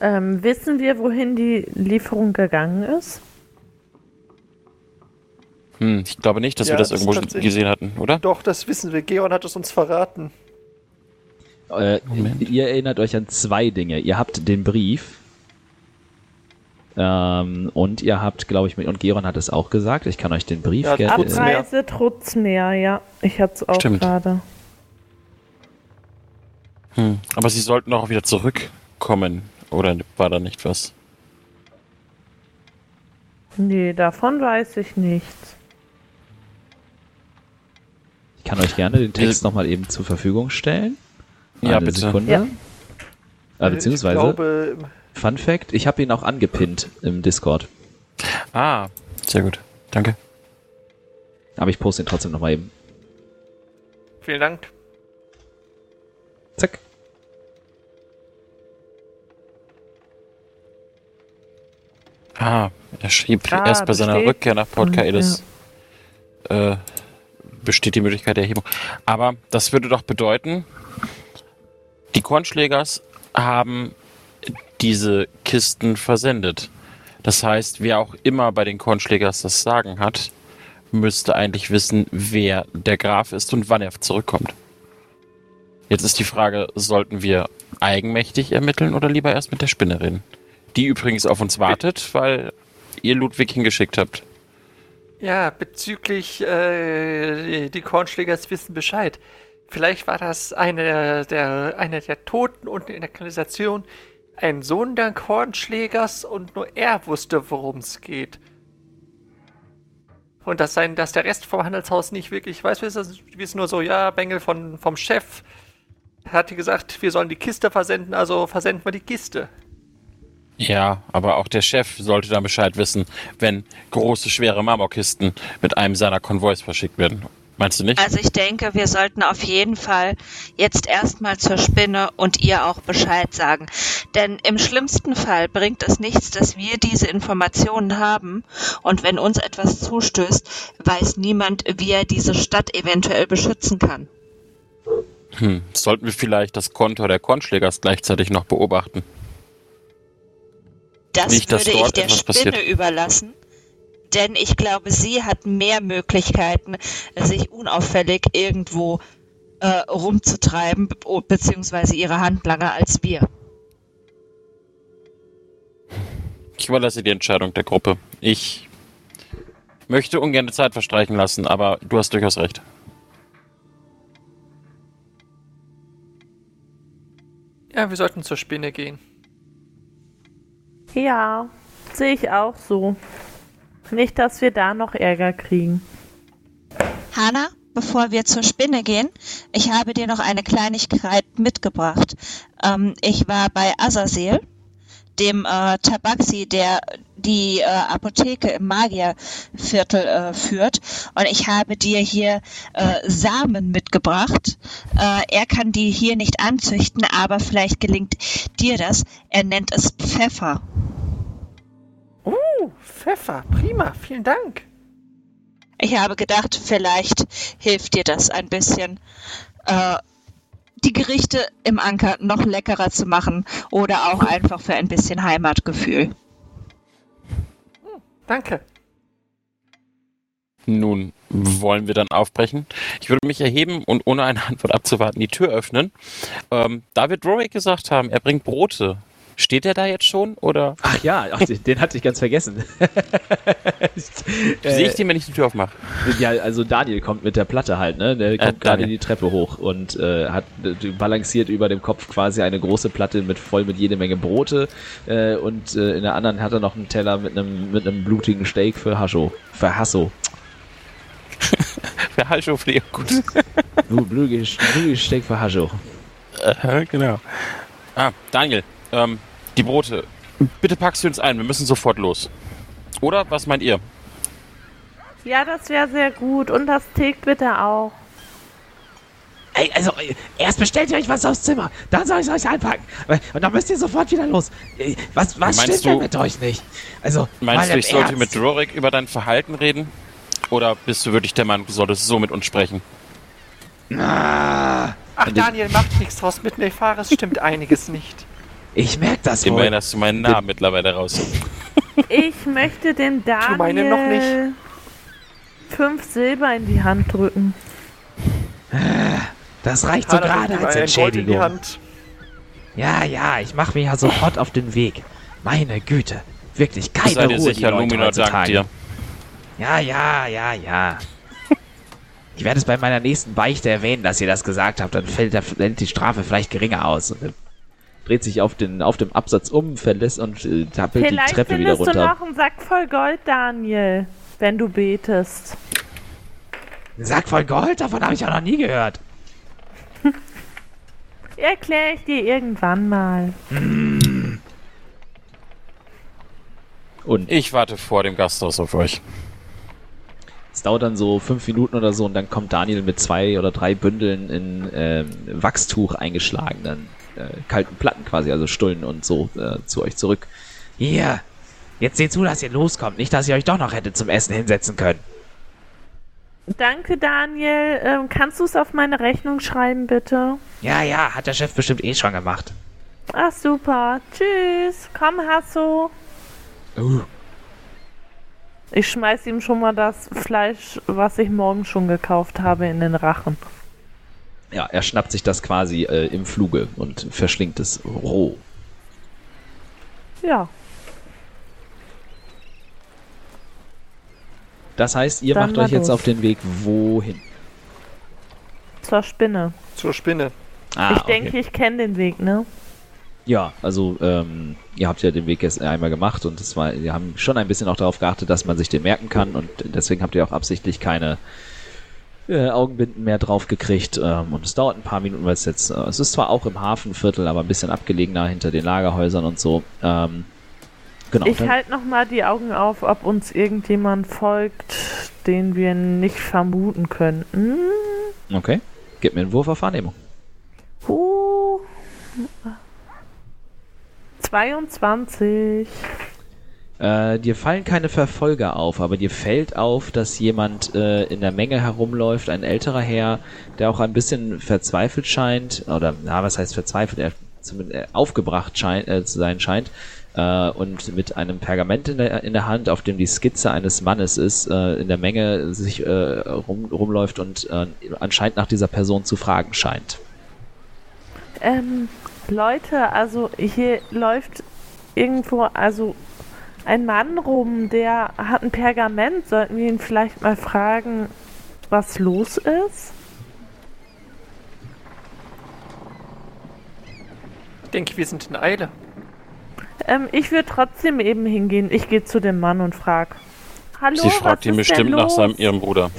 Ähm, wissen wir, wohin die Lieferung gegangen ist? Hm, ich glaube nicht, dass Ja, wir das das irgendwo gesehen hatten, oder? Doch, das wissen wir. Geon hat es uns verraten. Äh, Moment. ihr erinnert euch an zwei Dinge. Ihr habt den Brief. Ähm, und ihr habt, glaube ich, mit, und Geron hat es auch gesagt, ich kann euch den Brief Ja, gerne. Abreise Trutzmeer, ja. Ich hab's auch Stimmt. gerade. Hm. Aber sie sollten auch wieder zurückkommen. Oder war da nicht was? Nee, davon weiß ich nichts. Ich kann euch gerne den Text nochmal eben zur Verfügung stellen. Ja, Eine bitte. Sekunde. Ja. Äh, beziehungsweise, Ich glaube, Fun Fact, ich habe ihn auch angepinnt im Discord. Ah, sehr gut. Danke. Aber ich poste ihn trotzdem nochmal eben. vielen Dank. Zack. Ah, er schrieb Ah, erst bei seiner Rückkehr nach Port Kaelis äh, besteht die Möglichkeit der Erhebung. Aber das würde doch bedeuten, die Kornschlägers haben diese Kisten versendet. Das heißt, wer auch immer bei den Kornschlägers das Sagen hat, müsste eigentlich wissen, wer der Graf ist und wann er zurückkommt. Jetzt ist die Frage, sollten wir eigenmächtig ermitteln oder lieber erst mit der Spinne reden? Die übrigens auf uns wartet, weil ihr Ludwig hingeschickt habt. Ja, bezüglich äh, die Kornschlägers wissen Bescheid. Vielleicht war das eine der, einer der Toten unten in der Kanalisation, ein Sohn der Kornschlägers und nur er wusste, worum es geht. Und dass, sein, dass der Rest vom Handelshaus nicht wirklich weiß, wir wissen nur so, ja, Bengel von, vom Chef hatte gesagt, wir sollen die Kiste versenden, also versenden wir die Kiste. Ja, aber auch der Chef sollte dann Bescheid wissen, wenn große, schwere Marmorkisten mit einem seiner Konvois verschickt werden. Meinst du nicht? Also ich denke, wir sollten auf jeden Fall jetzt erstmal zur Spinne und ihr auch Bescheid sagen. Denn im schlimmsten Fall bringt es nichts, dass wir diese Informationen haben und wenn uns etwas zustößt, weiß niemand, wie er diese Stadt eventuell beschützen kann. Hm, sollten wir vielleicht das Konto der Kornschlägers gleichzeitig noch beobachten? Das Nicht, würde ich der Spinne passiert. überlassen. Denn ich glaube, sie hat mehr Möglichkeiten, sich unauffällig irgendwo äh, rumzutreiben, be beziehungsweise ihre Handlanger als wir. Ich überlasse die Entscheidung der Gruppe. Ich möchte ungern die Zeit verstreichen lassen, aber du hast durchaus recht. Ja, wir sollten zur Spinne gehen. Ja, sehe ich auch so. Nicht, dass wir da noch Ärger kriegen. Hanna, bevor wir zur Spinne gehen, ich habe dir noch eine Kleinigkeit mitgebracht. Ähm, ich war bei Azazel, dem äh, Tabaxi, der die äh, Apotheke im Magierviertel äh, führt. Und ich habe dir hier äh, Samen mitgebracht. Äh, er kann die hier nicht anzüchten, aber vielleicht gelingt dir das. Er nennt es Pfeffer. Oh, Pfeffer, prima, vielen Dank. Ich habe gedacht, vielleicht hilft dir das ein bisschen, äh, die Gerichte im Anker noch leckerer zu machen oder auch einfach für ein bisschen Heimatgefühl. Danke. Nun wollen wir dann aufbrechen. Ich würde mich erheben und ohne eine Antwort abzuwarten die Tür öffnen. Ähm, da wird Rorik gesagt haben, er bringt Brote. Steht er da jetzt schon oder Ach ja, ach, den, den hatte ich ganz vergessen. <laughs> sehe ich den, wenn ich die Tür aufmache? Ja, also Daniel kommt mit der Platte halt, ne? Der kommt gerade Daniel. die Treppe hoch und äh, hat äh, balanciert über dem Kopf quasi eine große Platte mit voll mit jede Menge Brote äh, und äh, in der anderen hat er noch einen Teller mit einem mit einem blutigen Steak für Hascho, für Hasso. <laughs> Für Halschoflee, gut. Blu- Blutiges blutiges Steak für Hascho. Äh, genau. Ah, Daniel, ähm, die Brote. Bitte packst du uns ein, wir müssen sofort los. Oder was meint ihr? Ja, das wäre sehr gut. Und das Steak bitte auch. Ey, also, äh, erst bestellt ihr euch was aufs Zimmer, dann soll ich es euch einpacken. Und dann müsst ihr sofort wieder los. Äh, Was, was Meinst stimmt du- denn mit euch nicht? Also, Meinst du, ich sollte Ernst. mit Rorik über dein Verhalten reden? Oder bist du wirklich der Meinung, du solltest so mit uns sprechen? Ah, Ach, Daniel, macht nichts draus. Mit Nefaris stimmt einiges nicht. Ich merk das Immerhin wohl. hast du meinen Namen mittlerweile raus. Ich möchte den Daniel meine noch nicht. fünf Silber in die Hand drücken. Das reicht so gerade als Entschädigung. Hand. Ja, ja, ich mache mich ja sofort auf den Weg. Meine Güte. Wirklich keine Sei dir Ruhe, sicher, die Leute Luminor heutzutage. dir. Ja, ja, ja, ja. Ich werde es bei meiner nächsten Beichte erwähnen, dass ihr das gesagt habt. Dann fällt, der, fällt die Strafe vielleicht geringer aus. Und dann dreht sich auf, den, auf dem Absatz um, verlässt und äh, tappelt die Vielleicht Treppe wieder findest du runter. noch einen Sack voll Gold, Daniel, wenn du betest. Ein Sack voll Gold, davon habe ich ja noch nie gehört. <laughs> Erkläre ich dir irgendwann mal. Und Ich warte vor dem Gasthaus auf euch. es dauert dann so fünf Minuten oder so und dann kommt Daniel mit zwei oder drei Bündeln in ähm, Wachstuch eingeschlagenen äh, kalten Platten quasi, also Stullen und so äh, zu euch zurück. Hier, jetzt seht zu, dass ihr loskommt. Nicht, dass ihr euch doch noch hättet zum Essen hinsetzen können. Danke, Daniel. Ähm, kannst du es auf meine Rechnung schreiben, bitte? Ja, ja, hat der Chef bestimmt eh schon gemacht. Ach, super. Tschüss. Komm, Hasso. Uh, Ich schmeiß ihm schon mal das Fleisch, was ich morgen schon gekauft habe, in den Rachen. Ja, er schnappt sich das quasi äh, im Fluge und verschlingt es roh. Ja. Das heißt, ihr Dann macht euch jetzt los. auf den Weg wohin? Zur Spinne. Zur Spinne. Ah, ich denke, ich kenne den Weg, ne? Ja, also ähm, ihr habt ja den Weg jetzt einmal gemacht und es war, wir haben schon ein bisschen auch darauf geachtet, dass man sich den merken kann und deswegen habt ihr auch absichtlich keine äh, Augenbinden mehr drauf gekriegt ähm, und es dauert ein paar Minuten, weil es jetzt, äh, es ist zwar auch im Hafenviertel, aber ein bisschen abgelegener hinter den Lagerhäusern und so. Ähm, genau. Ich halte noch mal die Augen auf, ob uns irgendjemand folgt, den wir nicht vermuten könnten. okay, gib mir einen Wurf auf Wahrnehmung. Uh. 22. Äh, dir fallen keine Verfolger auf, aber dir fällt auf, dass jemand äh, in der Menge herumläuft, ein älterer Herr, der auch ein bisschen verzweifelt scheint, oder na, was heißt verzweifelt, er zumindest äh, aufgebracht scheint, äh, zu sein scheint, äh, und mit einem Pergament in der, in der Hand, auf dem die Skizze eines Mannes ist, äh, in der Menge sich rum, rumläuft und anscheinend nach dieser Person zu fragen scheint. Ähm, Leute, also hier läuft irgendwo, also ein Mann rum, der hat ein Pergament. Sollten wir ihn vielleicht mal fragen, was los ist? Ich denke, wir sind in Eile. Ähm, ich würde trotzdem eben hingehen. Ich gehe zu dem Mann und frag. Hallo, Sie fragt was ihn ist bestimmt nach seinem ihrem Bruder.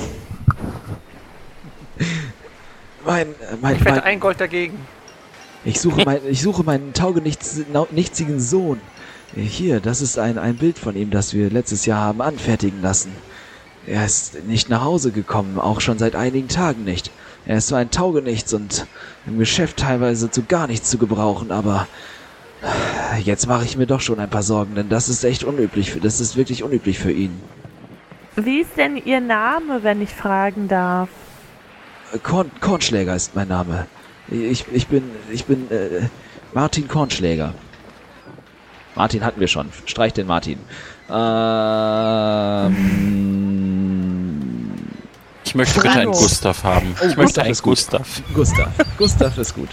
Mein, mein, Ich wette ein Gold dagegen. Ich suche, mein, ich suche meinen taugenichtigen Sohn. Hier, das ist ein, ein Bild von ihm, das wir letztes Jahr haben anfertigen lassen. Er ist nicht nach Hause gekommen, auch schon seit einigen Tagen nicht. Er ist so ein Taugenichts und im Geschäft teilweise zu gar nichts zu gebrauchen, aber jetzt mache ich mir doch schon ein paar Sorgen, denn das ist echt unüblich. Für, das ist wirklich unüblich für ihn. Wie ist denn Ihr Name, wenn ich fragen darf? Korn, Kornschläger ist mein Name. Ich, ich bin, ich bin äh, Martin Kornschläger. Martin hatten wir schon. Streich den Martin. Ähm, Ich möchte bitte einen. Gustav haben. Ich möchte Gustav einen ist gut. Gustav. Gustav. Gustav ist gut.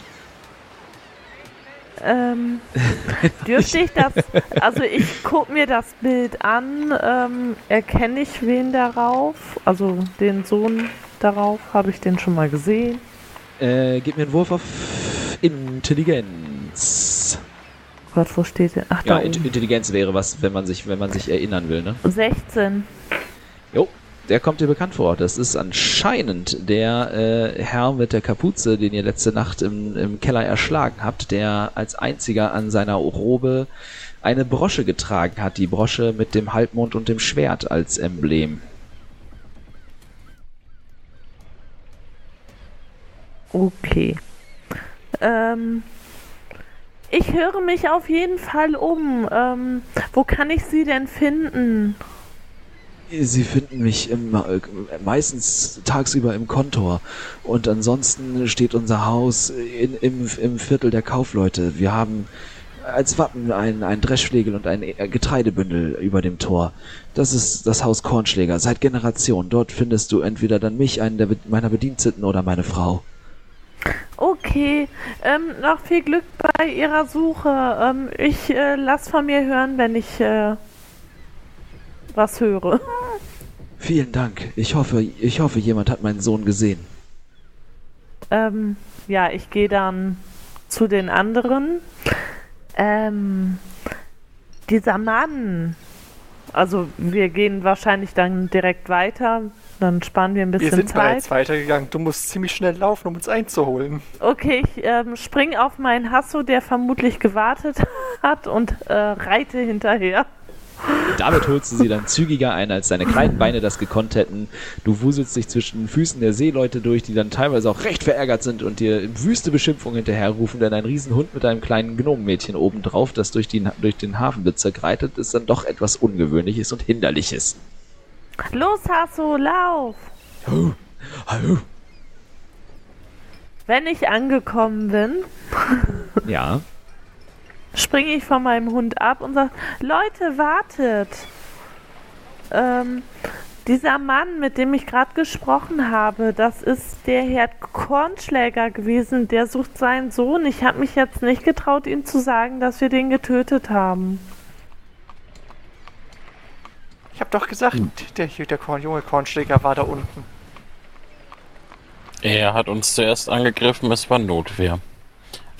Ähm, <laughs> dürfte ich das, also ich gucke mir das Bild an, ähm, erkenne ich wen darauf, also den Sohn darauf, habe ich den schon mal gesehen. Äh, gib mir einen Wurf auf Intelligenz. Gott, wo steht der? Ach, Ja, da oben. Intelligenz wäre was, wenn man sich, wenn man sich erinnern will, ne? 16. Jo, der kommt dir bekannt vor. Das ist anscheinend der äh, Herr mit der Kapuze, den ihr letzte Nacht im, im Keller erschlagen habt, der als einziger an seiner Robe eine Brosche getragen hat. Die Brosche mit dem Halbmond und dem Schwert als Emblem. Okay. Ähm, ich höre mich auf jeden Fall um. Ähm, wo kann ich sie denn finden? Sie finden mich im, äh, meistens tagsüber im Kontor und ansonsten steht unser Haus in, im, im Viertel der Kaufleute. Wir haben als Wappen ein, ein Dreschflegel und ein Getreidebündel über dem Tor. Das ist das Haus Kornschläger seit Generationen. Dort findest du entweder dann mich, einen der, meiner Bediensteten oder meine Frau. Okay, ähm, noch viel Glück bei Ihrer Suche. Ähm, ich äh, lass von mir hören, wenn ich äh, was höre. Vielen Dank. Ich hoffe, ich hoffe, jemand hat meinen Sohn gesehen. Ähm, ja, ich gehe dann zu den anderen. Ähm, dieser Mann. Also wir gehen wahrscheinlich dann direkt weiter. Dann sparen wir ein bisschen Wir sind Zeit. bereits weitergegangen. Du musst ziemlich schnell laufen, um uns einzuholen. Okay, ich ähm, spring auf meinen Hasso, der vermutlich gewartet <laughs> hat und äh, reite hinterher. Damit holst du sie dann zügiger ein, als deine kleinen Beine das gekonnt hätten. Du wuselst dich zwischen den Füßen der Seeleute durch, die dann teilweise auch recht verärgert sind und dir wüste Beschimpfungen hinterherrufen, denn ein Riesenhund mit einem kleinen Gnomenmädchen obendrauf, das durch, die, durch den Hafenbezirk reitet, ist dann doch etwas Ungewöhnliches und Hinderliches. Los, Hasso, lauf! Hallo. Wenn ich angekommen bin, Ja, springe ich von meinem Hund ab und sage, Leute, wartet! Ähm, dieser Mann, mit dem ich gerade gesprochen habe, das ist der Herr Kornschläger gewesen, der sucht seinen Sohn. Ich habe mich jetzt nicht getraut, ihm zu sagen, dass wir den getötet haben. Ich hab doch gesagt, der, hier, der Korn, junge Kornschläger war da unten. Er hat uns zuerst angegriffen, es war Notwehr.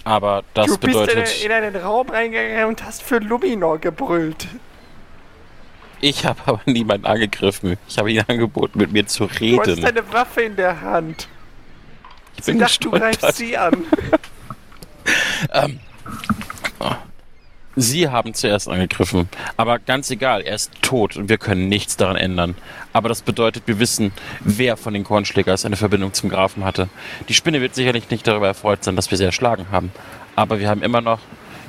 Aber das du bist bedeutet, in, in einen Raum reingegangen und hast für Luminor gebrüllt. ich habe aber niemanden angegriffen. Ich habe ihm angeboten, mit mir zu Du reden. hattest eine Waffe in der Hand. Ich Sie bin dachte, du greifst sie an. <laughs> Sie haben zuerst angegriffen. Aber ganz egal, er ist tot und wir können nichts daran ändern. Aber das bedeutet, wir wissen, wer von den Kornschlägers eine Verbindung zum Grafen hatte. Die Spinne wird sicherlich nicht darüber erfreut sein, dass wir sie erschlagen haben. Aber wir haben immer noch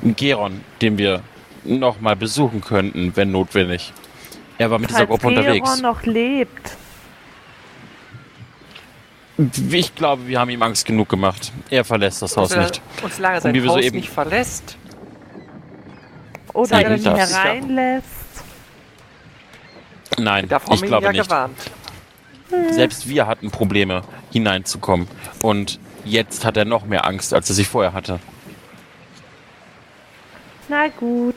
einen Geron, den wir nochmal besuchen könnten, wenn notwendig. Er war mit dieser Falls Gruppe unterwegs. Geron noch lebt. Ich glaube, wir haben ihm Angst genug gemacht. Er verlässt das Haus nicht. Und solange er sein wie wir Haus soeben- nicht verlässt. Oder Zeig ihn das. hereinlässt. Nein, Da haben ich glaube ja nicht. gewarnt. Selbst wir hatten Probleme, hineinzukommen. Und jetzt hat er noch mehr Angst, als er sie vorher hatte. Na gut.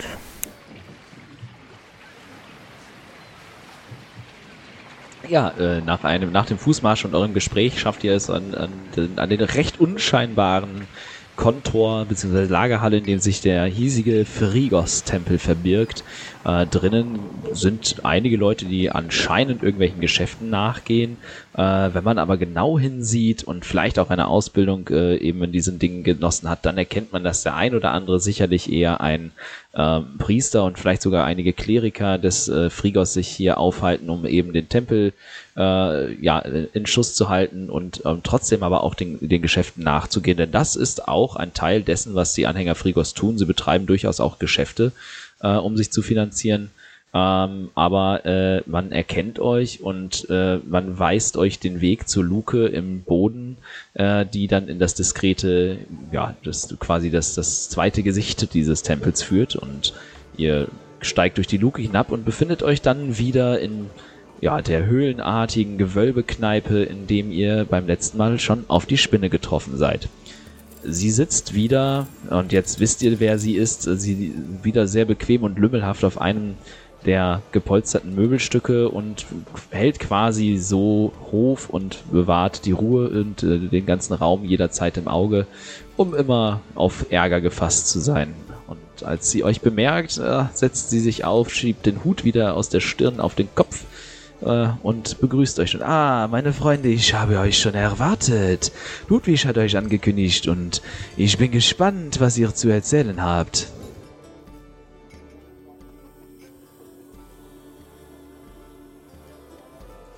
Ja, äh, nach, einem, nach dem Fußmarsch und eurem Gespräch schafft ihr es an, an, den, an den recht unscheinbaren Kontor bzw. Lagerhalle, in dem sich der hiesige Frigos-Tempel verbirgt. Äh, drinnen sind einige Leute, die anscheinend irgendwelchen Geschäften nachgehen. Äh, wenn man aber genau hinsieht und vielleicht auch eine Ausbildung äh, eben in diesen Dingen genossen hat, dann erkennt man, dass der ein oder andere sicherlich eher ein ähm, Priester und vielleicht sogar einige Kleriker des äh, Frigos sich hier aufhalten, um eben den Tempel äh, ja, in Schuss zu halten und ähm, trotzdem aber auch den, den Geschäften nachzugehen. Denn das ist auch ein Teil dessen, was die Anhänger Frigos tun. Sie betreiben durchaus auch Geschäfte, äh, um sich zu finanzieren. Ähm, aber äh, man erkennt euch und äh, man weist euch den Weg zur Luke im Boden, äh, die dann in das diskrete, ja, das quasi das, das zweite Gesicht dieses Tempels führt und ihr steigt durch die Luke hinab und befindet euch dann wieder in ja, der höhlenartigen Gewölbekneipe, in dem ihr beim letzten Mal schon auf die Spinne getroffen seid. Sie sitzt wieder, und jetzt wisst ihr, wer sie ist, sie wieder sehr bequem und lümmelhaft auf einem der gepolsterten Möbelstücke und hält quasi so Hof und bewahrt die Ruhe und äh, den ganzen Raum jederzeit im Auge, um immer auf Ärger gefasst zu sein. Und als sie euch bemerkt, äh, setzt sie sich auf, schiebt den Hut wieder aus der Stirn auf den Kopf äh, und begrüßt euch schon. Ah, meine Freunde, ich habe euch schon erwartet. Ludwig hat euch angekündigt und ich bin gespannt, was ihr zu erzählen habt.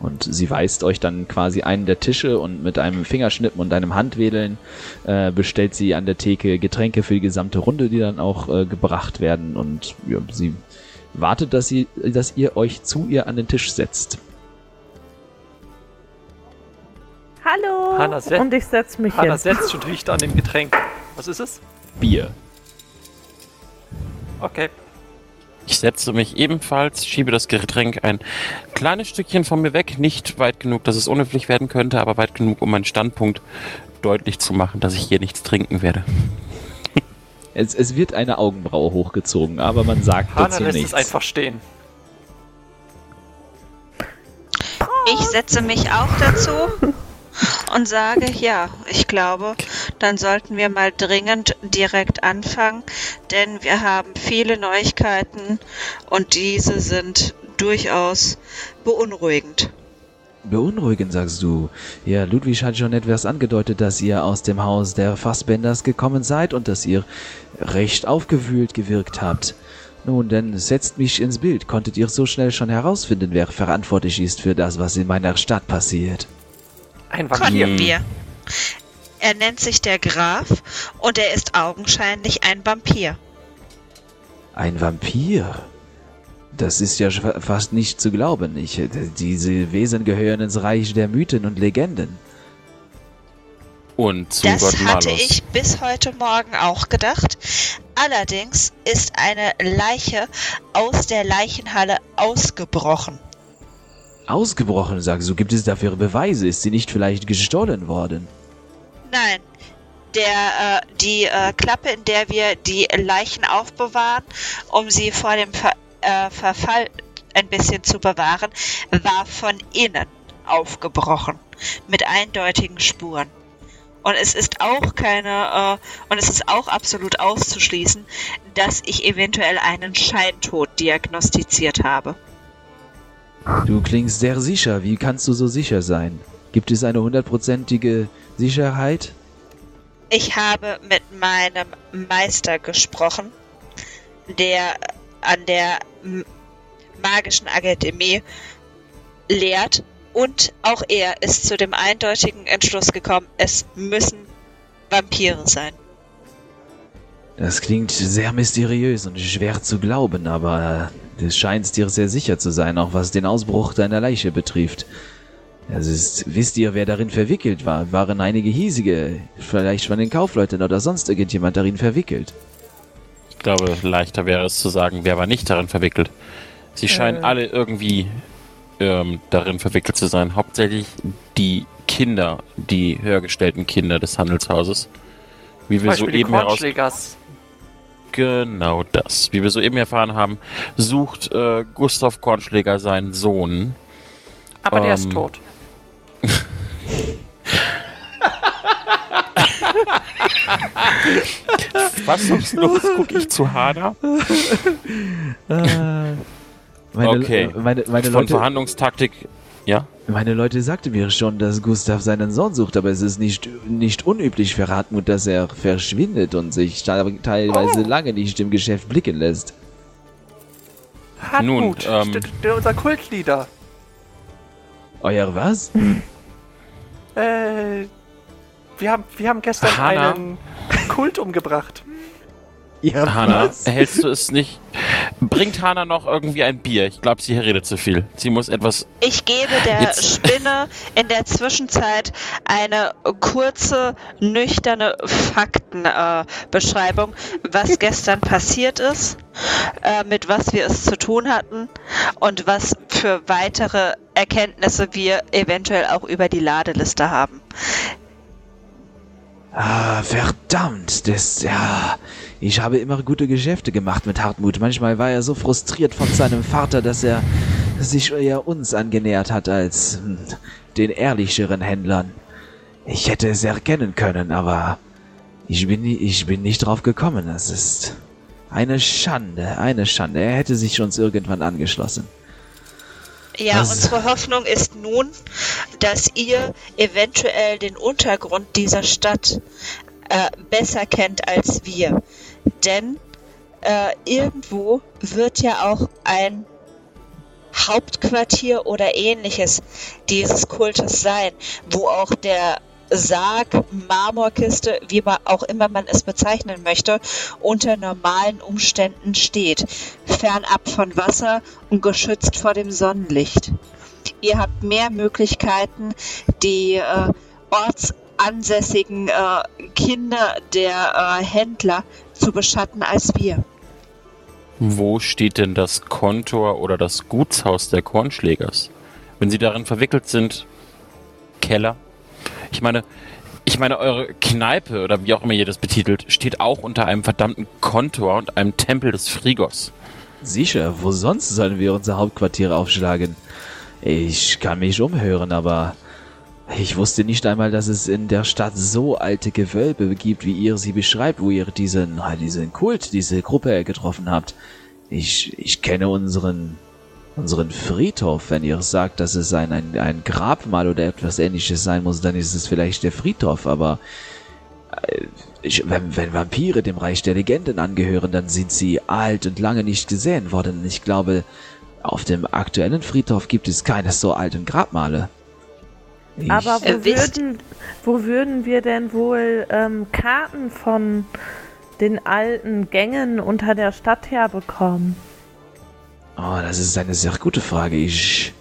Und sie weist euch dann quasi einen der Tische und mit einem Fingerschnippen und einem Handwedeln äh, bestellt sie an der Theke Getränke für die gesamte Runde, die dann auch äh, gebracht werden. Und ja, sie wartet, dass, sie, dass ihr euch zu ihr an den Tisch setzt. Hallo. Hanna, set- und ich setze mich Hanna hin. setzt und riecht an dem Getränk. Was ist es? Bier. Okay. Ich setze mich ebenfalls, schiebe das Getränk ein kleines Stückchen von mir weg, nicht weit genug, dass es unhöflich werden könnte, aber weit genug, um meinen Standpunkt deutlich zu machen, dass ich hier nichts trinken werde. Es, es wird eine Augenbraue hochgezogen, aber man sagt Hanna dazu lässt nichts. es einfach stehen. Ich setze mich auch dazu und sage, ja, ich glaube, dann sollten wir mal dringend direkt anfangen, denn wir haben viele Neuigkeiten und diese sind durchaus beunruhigend. Beunruhigend, sagst du. Ja, Ludwig hat schon etwas angedeutet, dass ihr aus dem Haus der Fassbenders gekommen seid und dass ihr recht aufgewühlt gewirkt habt. Nun, denn setzt mich ins Bild. Konntet ihr so schnell schon herausfinden, wer verantwortlich ist für das, was in meiner Stadt passiert? Ein Vampir. Konnten wir. Er nennt sich der Graf und er ist augenscheinlich ein Vampir. Ein Vampir? Das ist ja fa- fast nicht zu glauben. Ich, diese Wesen gehören ins Reich der Mythen und Legenden. Und zu Das Gott hatte Malos. ich bis heute Morgen auch gedacht. Allerdings ist eine Leiche aus der Leichenhalle ausgebrochen. Ausgebrochen, sagst du. Gibt es dafür Beweise? Ist sie nicht vielleicht gestohlen worden? Nein, der, äh, die äh, Klappe, in der wir die Leichen aufbewahren, um sie vor dem Ver äh, Verfall ein bisschen zu bewahren, war von innen aufgebrochen. Mit eindeutigen Spuren. Und es ist auch keine, äh, und es ist auch absolut auszuschließen, dass ich eventuell einen Scheintod diagnostiziert habe. Du klingst sehr sicher. Wie kannst du so sicher sein? Gibt es eine hundertprozentige Sicherheit? Ich habe mit meinem Meister gesprochen, der an der Magischen Akademie lehrt. Und auch er ist zu dem eindeutigen Entschluss gekommen, es müssen Vampire sein. Das klingt sehr mysteriös und schwer zu glauben, aber du scheinst dir sehr sicher zu sein, auch was den Ausbruch deiner Leiche betrifft. Das ist, wisst ihr, wer darin verwickelt war? Waren einige hiesige, vielleicht von den Kaufleuten oder sonst irgendjemand darin verwickelt? Ich glaube, leichter wäre es zu sagen, wer war nicht darin verwickelt. Sie scheinen Äh. alle irgendwie ähm, darin verwickelt zu sein. Hauptsächlich die Kinder, die höhergestellten Kinder des Handelshauses. Wie wir soeben heraus... Genau das. Wie wir soeben erfahren haben, sucht äh, Gustav Kornschläger seinen Sohn. Aber der ist Ähm, tot. <laughs> Was ist los? Guck ich zu Hana? Meine, Okay. Meine, meine, Von Leute, Verhandlungstaktik. Ja? meine Leute sagten mir schon, dass Gustav seinen Sohn sucht, aber es ist nicht, nicht unüblich für Hartmut, dass er verschwindet und sich te- teilweise lange nicht im Geschäft blicken lässt. Hartmut, ähm, st- st- unser Kultleader. Euer was? Äh, wir haben, wir haben gestern Hana. einen Kult umgebracht. Ihr Hanna, hältst du es nicht? Bringt Hanna noch irgendwie ein Bier? Ich glaube, sie redet zu viel. Sie muss etwas. Ich gebe der Jetzt- Spinne in der Zwischenzeit eine kurze, nüchterne Faktenbeschreibung, äh, was gestern passiert ist, äh, mit was wir es zu tun hatten und was für weitere Erkenntnisse wir eventuell auch über die Ladeliste haben. Ah, verdammt, das, ja. Ich habe immer gute Geschäfte gemacht mit Hartmut. Manchmal war er so frustriert von seinem Vater, dass er sich eher uns angenähert hat als hm, den ehrlicheren Händlern. Ich hätte es erkennen können, aber ich bin, ich bin nicht drauf gekommen. Das ist eine Schande, eine Schande. Er hätte sich uns irgendwann angeschlossen. Ja, Was? unsere Hoffnung ist nun, dass ihr eventuell den Untergrund dieser Stadt äh, besser kennt als wir. Denn äh, irgendwo wird ja auch ein Hauptquartier oder ähnliches dieses Kultes sein, wo auch der Sarg, Marmorkiste, wie man auch immer man es bezeichnen möchte, unter normalen Umständen steht, fernab von Wasser und geschützt vor dem Sonnenlicht. Ihr habt mehr Möglichkeiten, die äh, ortsansässigen äh, Kinder der äh, Händler zu beschatten als wir. Wo steht denn das Kontor oder das Gutshaus der Kornschlägers? Wenn sie darin verwickelt sind, Keller? Ich meine, ich meine, eure Kneipe oder wie auch immer ihr das betitelt, steht auch unter einem verdammten Kontor und einem Tempel des Frigos. Sicher, wo sonst sollen wir unser Hauptquartier aufschlagen? Ich kann mich umhören, aber Ich wusste nicht einmal, dass es in der Stadt so alte Gewölbe gibt, wie ihr sie beschreibt, wo ihr diesen, diesen Kult, diese Gruppe getroffen habt. Ich, ich kenne unseren, unseren Friedhof. Wenn ihr sagt, dass es ein, ein, ein Grabmal oder etwas ähnliches sein muss, dann ist es vielleicht der Friedhof, aber äh, ich, wenn, wenn Vampire dem Reich der Legenden angehören, dann sind sie alt und lange nicht gesehen worden. Ich glaube, auf dem aktuellen Friedhof gibt es keine so alten Grabmale. Ich, Aber wo Äh, würden, wo würden wir denn wohl ähm, Karten von den alten Gängen unter der Stadt herbekommen? Oh, das ist eine sehr gute Frage. Ich,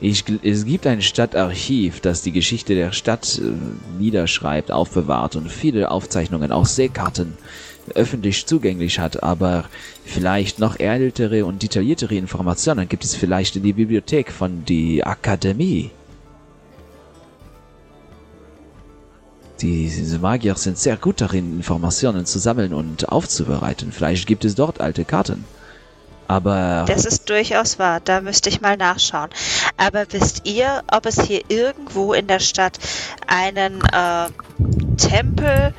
ich, es gibt ein Stadtarchiv, das die Geschichte der Stadt äh, niederschreibt, aufbewahrt und viele Aufzeichnungen, auch Seekarten, öffentlich zugänglich hat. Aber vielleicht noch ältere und detailliertere Informationen gibt es vielleicht in die Bibliothek von die Akademie. Die, diese Magier sind sehr gut darin, Informationen zu sammeln und aufzubereiten. Vielleicht gibt es dort alte Karten. Aber Das ist durchaus wahr, da müsste ich mal nachschauen. Aber wisst ihr, ob es hier irgendwo in der Stadt einen äh, Tempel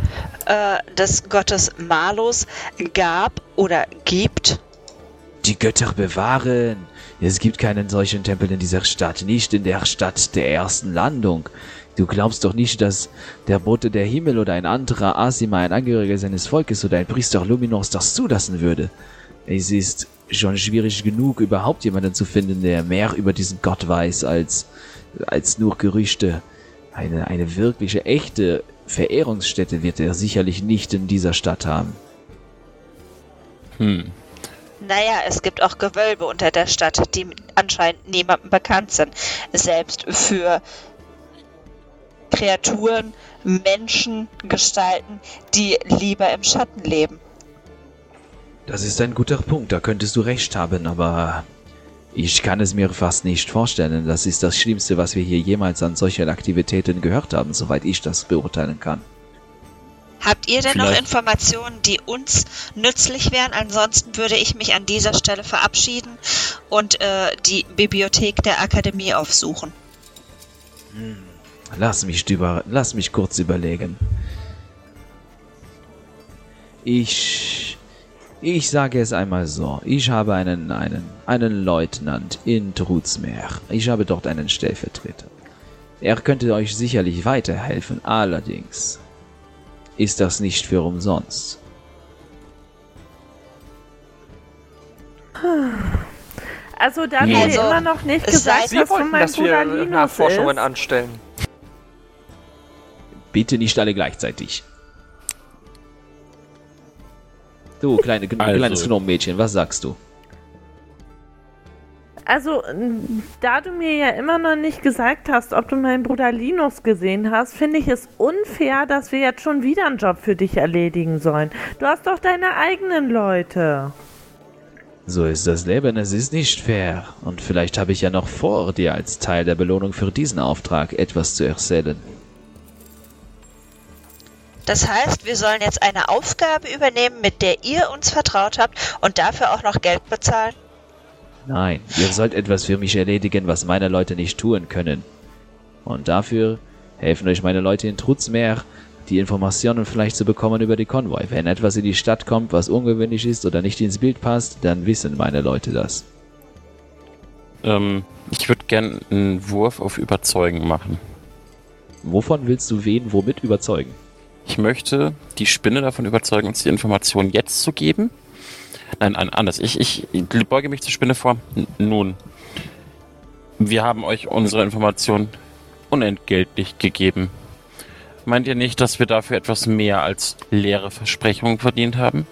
äh, des Gottes Malus gab oder gibt? Die Götter bewahren. Es gibt keinen solchen Tempel in dieser Stadt, nicht in der Stadt der ersten Landung. Du glaubst doch nicht, dass der Bote der Himmel oder ein anderer Asima, ein Angehöriger seines Volkes oder ein Priester Luminos das zulassen würde. Es ist schon schwierig genug, überhaupt jemanden zu finden, der mehr über diesen Gott weiß als, als nur Gerüchte. Eine, eine wirkliche, echte Verehrungsstätte wird er sicherlich nicht in dieser Stadt haben. Hm. Naja, es gibt auch Gewölbe unter der Stadt, die anscheinend niemandem bekannt sind. Selbst für Kreaturen, Menschen, Gestalten, die lieber im Schatten leben. Das ist ein guter Punkt, da könntest du recht haben, aber ich kann es mir fast nicht vorstellen. Das ist das Schlimmste, was wir hier jemals an solchen Aktivitäten gehört haben, soweit ich das beurteilen kann. Habt ihr denn noch Vielleicht- Informationen, die uns nützlich wären? Ansonsten würde ich mich an dieser Stelle verabschieden und äh, die Bibliothek der Akademie aufsuchen. Lass mich, über, lass mich kurz überlegen. Ich, ich sage es einmal so. Ich habe einen, einen, einen Leutnant in Trutzmeer. Ich habe dort einen Stellvertreter. Er könnte euch sicherlich weiterhelfen. Allerdings ist das nicht für umsonst. Also da Nee. mir Also, immer noch nicht es gesagt sei- wo wollten, mein dass Bruder wir Linus Nachforschungen ist. anstellen. Bitte nicht alle gleichzeitig. Du, kleine, Also. kleines Gnommädchen, was sagst du? Also, da du mir ja immer noch nicht gesagt hast, ob du meinen Bruder Linus gesehen hast, finde ich es unfair, dass wir jetzt schon wieder einen Job für dich erledigen sollen. Du hast doch deine eigenen Leute. So ist das Leben, es ist nicht fair. Und vielleicht habe ich ja noch vor, dir als Teil der Belohnung für diesen Auftrag etwas zu erzählen. Das heißt, wir sollen jetzt eine Aufgabe übernehmen, mit der ihr uns vertraut habt und dafür auch noch Geld bezahlen? Nein, ihr sollt etwas für mich erledigen, was meine Leute nicht tun können. Und dafür helfen euch meine Leute in Trutzmeer, die Informationen vielleicht zu bekommen über die Konvoi. Wenn etwas in die Stadt kommt, was ungewöhnlich ist oder nicht ins Bild passt, dann wissen meine Leute das. Ähm, ich würde gern einen Wurf auf Überzeugen machen. Wovon willst du wen womit überzeugen? Ich möchte die Spinne davon überzeugen, uns die Information jetzt zu geben. Nein, an- anders. Ich, ich beuge mich zur Spinne vor. Nun, wir haben euch unsere Information unentgeltlich gegeben. Meint ihr nicht, dass wir dafür etwas mehr als leere Versprechungen verdient haben?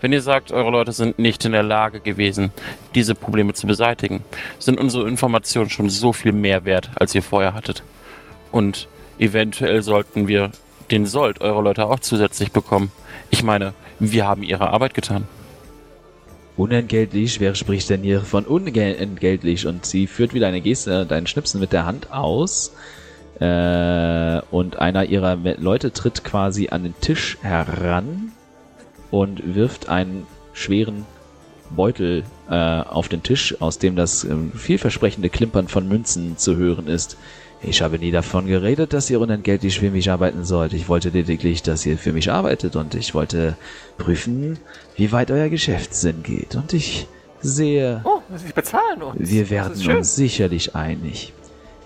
Wenn ihr sagt, eure Leute sind nicht in der Lage gewesen, diese Probleme zu beseitigen, sind unsere Informationen schon so viel mehr wert, als ihr vorher hattet. Und eventuell sollten wir den Sold eurer Leute auch zusätzlich bekommen. Ich meine, wir haben ihre Arbeit getan. Unentgeltlich? Wer spricht denn hier von unentgeltlich? Und sie führt wieder eine Geste, deinen Schnipsen mit der Hand aus. Äh, und einer ihrer Leute tritt quasi an den Tisch heran und wirft einen schweren Beutel äh, auf den Tisch, aus dem das ähm, vielversprechende Klimpern von Münzen zu hören ist. Ich habe nie davon geredet, dass ihr unentgeltlich für mich arbeiten sollt. Ich wollte lediglich, dass ihr für mich arbeitet und ich wollte prüfen, wie weit euer Geschäftssinn geht. Und ich sehe, Oh, sie bezahlen uns. wir werden uns sicherlich einig.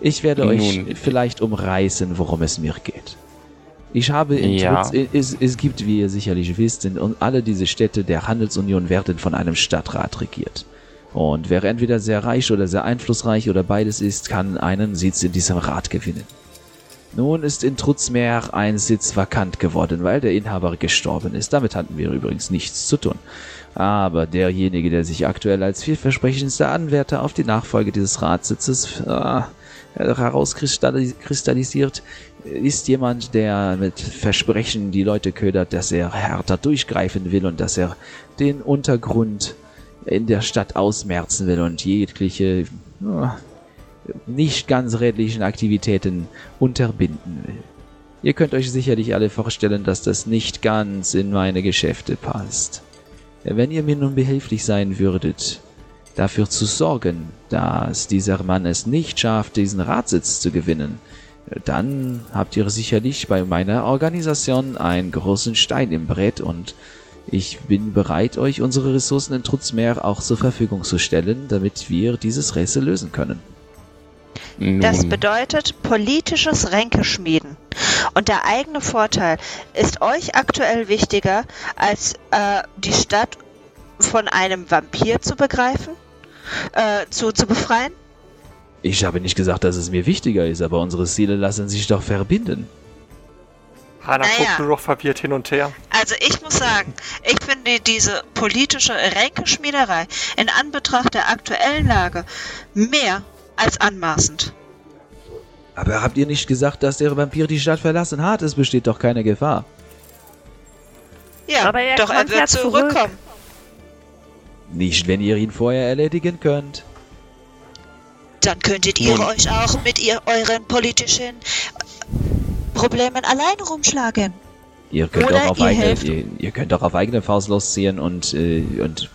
Ich werde euch Nun. vielleicht umreißen, worum es mir geht. Ich habe in Ja. Trutz, es, es gibt, wie ihr sicherlich wisst, in und alle diese Städte der Handelsunion werden von einem Stadtrat regiert. Und wer entweder sehr reich oder sehr einflussreich oder beides ist, kann einen Sitz in diesem Rat gewinnen. Nun ist in Trutzmeer ein Sitz vakant geworden, weil der Inhaber gestorben ist. Damit hatten wir übrigens nichts zu tun. Aber derjenige, der sich aktuell als vielversprechendster Anwärter auf die Nachfolge dieses Ratssitzes äh, herauskristallisiert, ist jemand, der mit Versprechen die Leute ködert, dass er härter durchgreifen will und dass er den Untergrund in der Stadt ausmerzen will und jegliche nicht ganz redlichen Aktivitäten unterbinden will. Ihr könnt euch sicherlich alle vorstellen, dass das nicht ganz in meine Geschäfte passt. Wenn ihr mir nun behilflich sein würdet, dafür zu sorgen, dass dieser Mann es nicht schafft, diesen Ratssitz zu gewinnen, dann habt ihr sicherlich bei meiner Organisation einen großen Stein im Brett und ich bin bereit, euch unsere Ressourcen in Trutzmeer auch zur Verfügung zu stellen, damit wir dieses Rätsel lösen können. Das bedeutet politisches Ränkeschmieden. Und der eigene Vorteil ist euch aktuell wichtiger, als äh, die Stadt von einem Vampir zu begreifen, äh, zu, zu befreien? Ich habe nicht gesagt, dass es mir wichtiger ist, aber unsere Ziele lassen sich doch verbinden. Hanna Naja. guckt nur noch verwirrt hin und her. Also ich muss sagen, ich finde diese politische Ränkeschmiederei in Anbetracht der aktuellen Lage mehr als anmaßend. Aber habt ihr nicht gesagt, dass der Vampir die Stadt verlassen hat? Es besteht doch keine Gefahr. Ja, Aber er doch er wird zurück. zurückkommen. Nicht, wenn ihr ihn vorher erledigen könnt. Dann könntet ihr Nun. euch auch mit ihr euren politischen Problemen alleine rumschlagen. Ihr könnt Oder doch auf ihr eigene, ihr, ihr könnt doch auf eigene Faust losziehen und, äh, und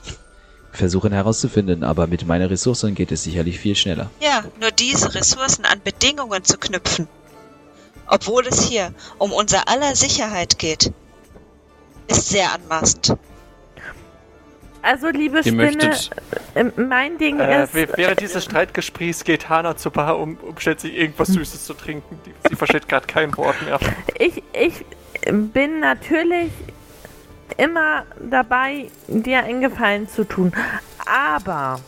versuchen herauszufinden, aber mit meinen Ressourcen geht es sicherlich viel schneller. Ja, nur diese Ressourcen an Bedingungen zu knüpfen. Obwohl es hier um unser aller Sicherheit geht, ist sehr anmaßend. Also, liebe ihr Spinne, möchtet, äh, mein Ding Äh, ist. wäh- während dieses Streitgesprächs geht Hana zur Bar, um, um sich irgendwas Süßes zu trinken. Sie versteht gerade kein Wort mehr. <laughs> Ich, ich bin natürlich immer dabei, dir einen Gefallen zu tun. Aber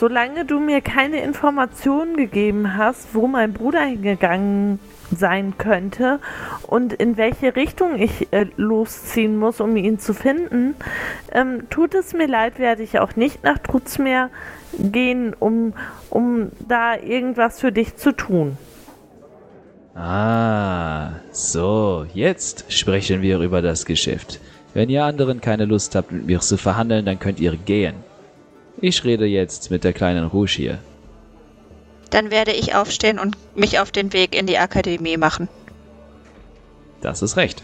solange du mir keine Informationen gegeben hast, wo mein Bruder hingegangen sein könnte und in welche Richtung ich äh, losziehen muss, um ihn zu finden, ähm, tut es mir leid, werde ich auch nicht nach Trutzmeer gehen, um, um da irgendwas für dich zu tun. Ah, so, jetzt sprechen wir über das Geschäft. Wenn ihr anderen keine Lust habt, mit mir zu verhandeln, dann könnt ihr gehen. Ich rede jetzt mit der kleinen Rouge hier. Dann werde ich aufstehen und mich auf den Weg in die Akademie machen. Das ist recht.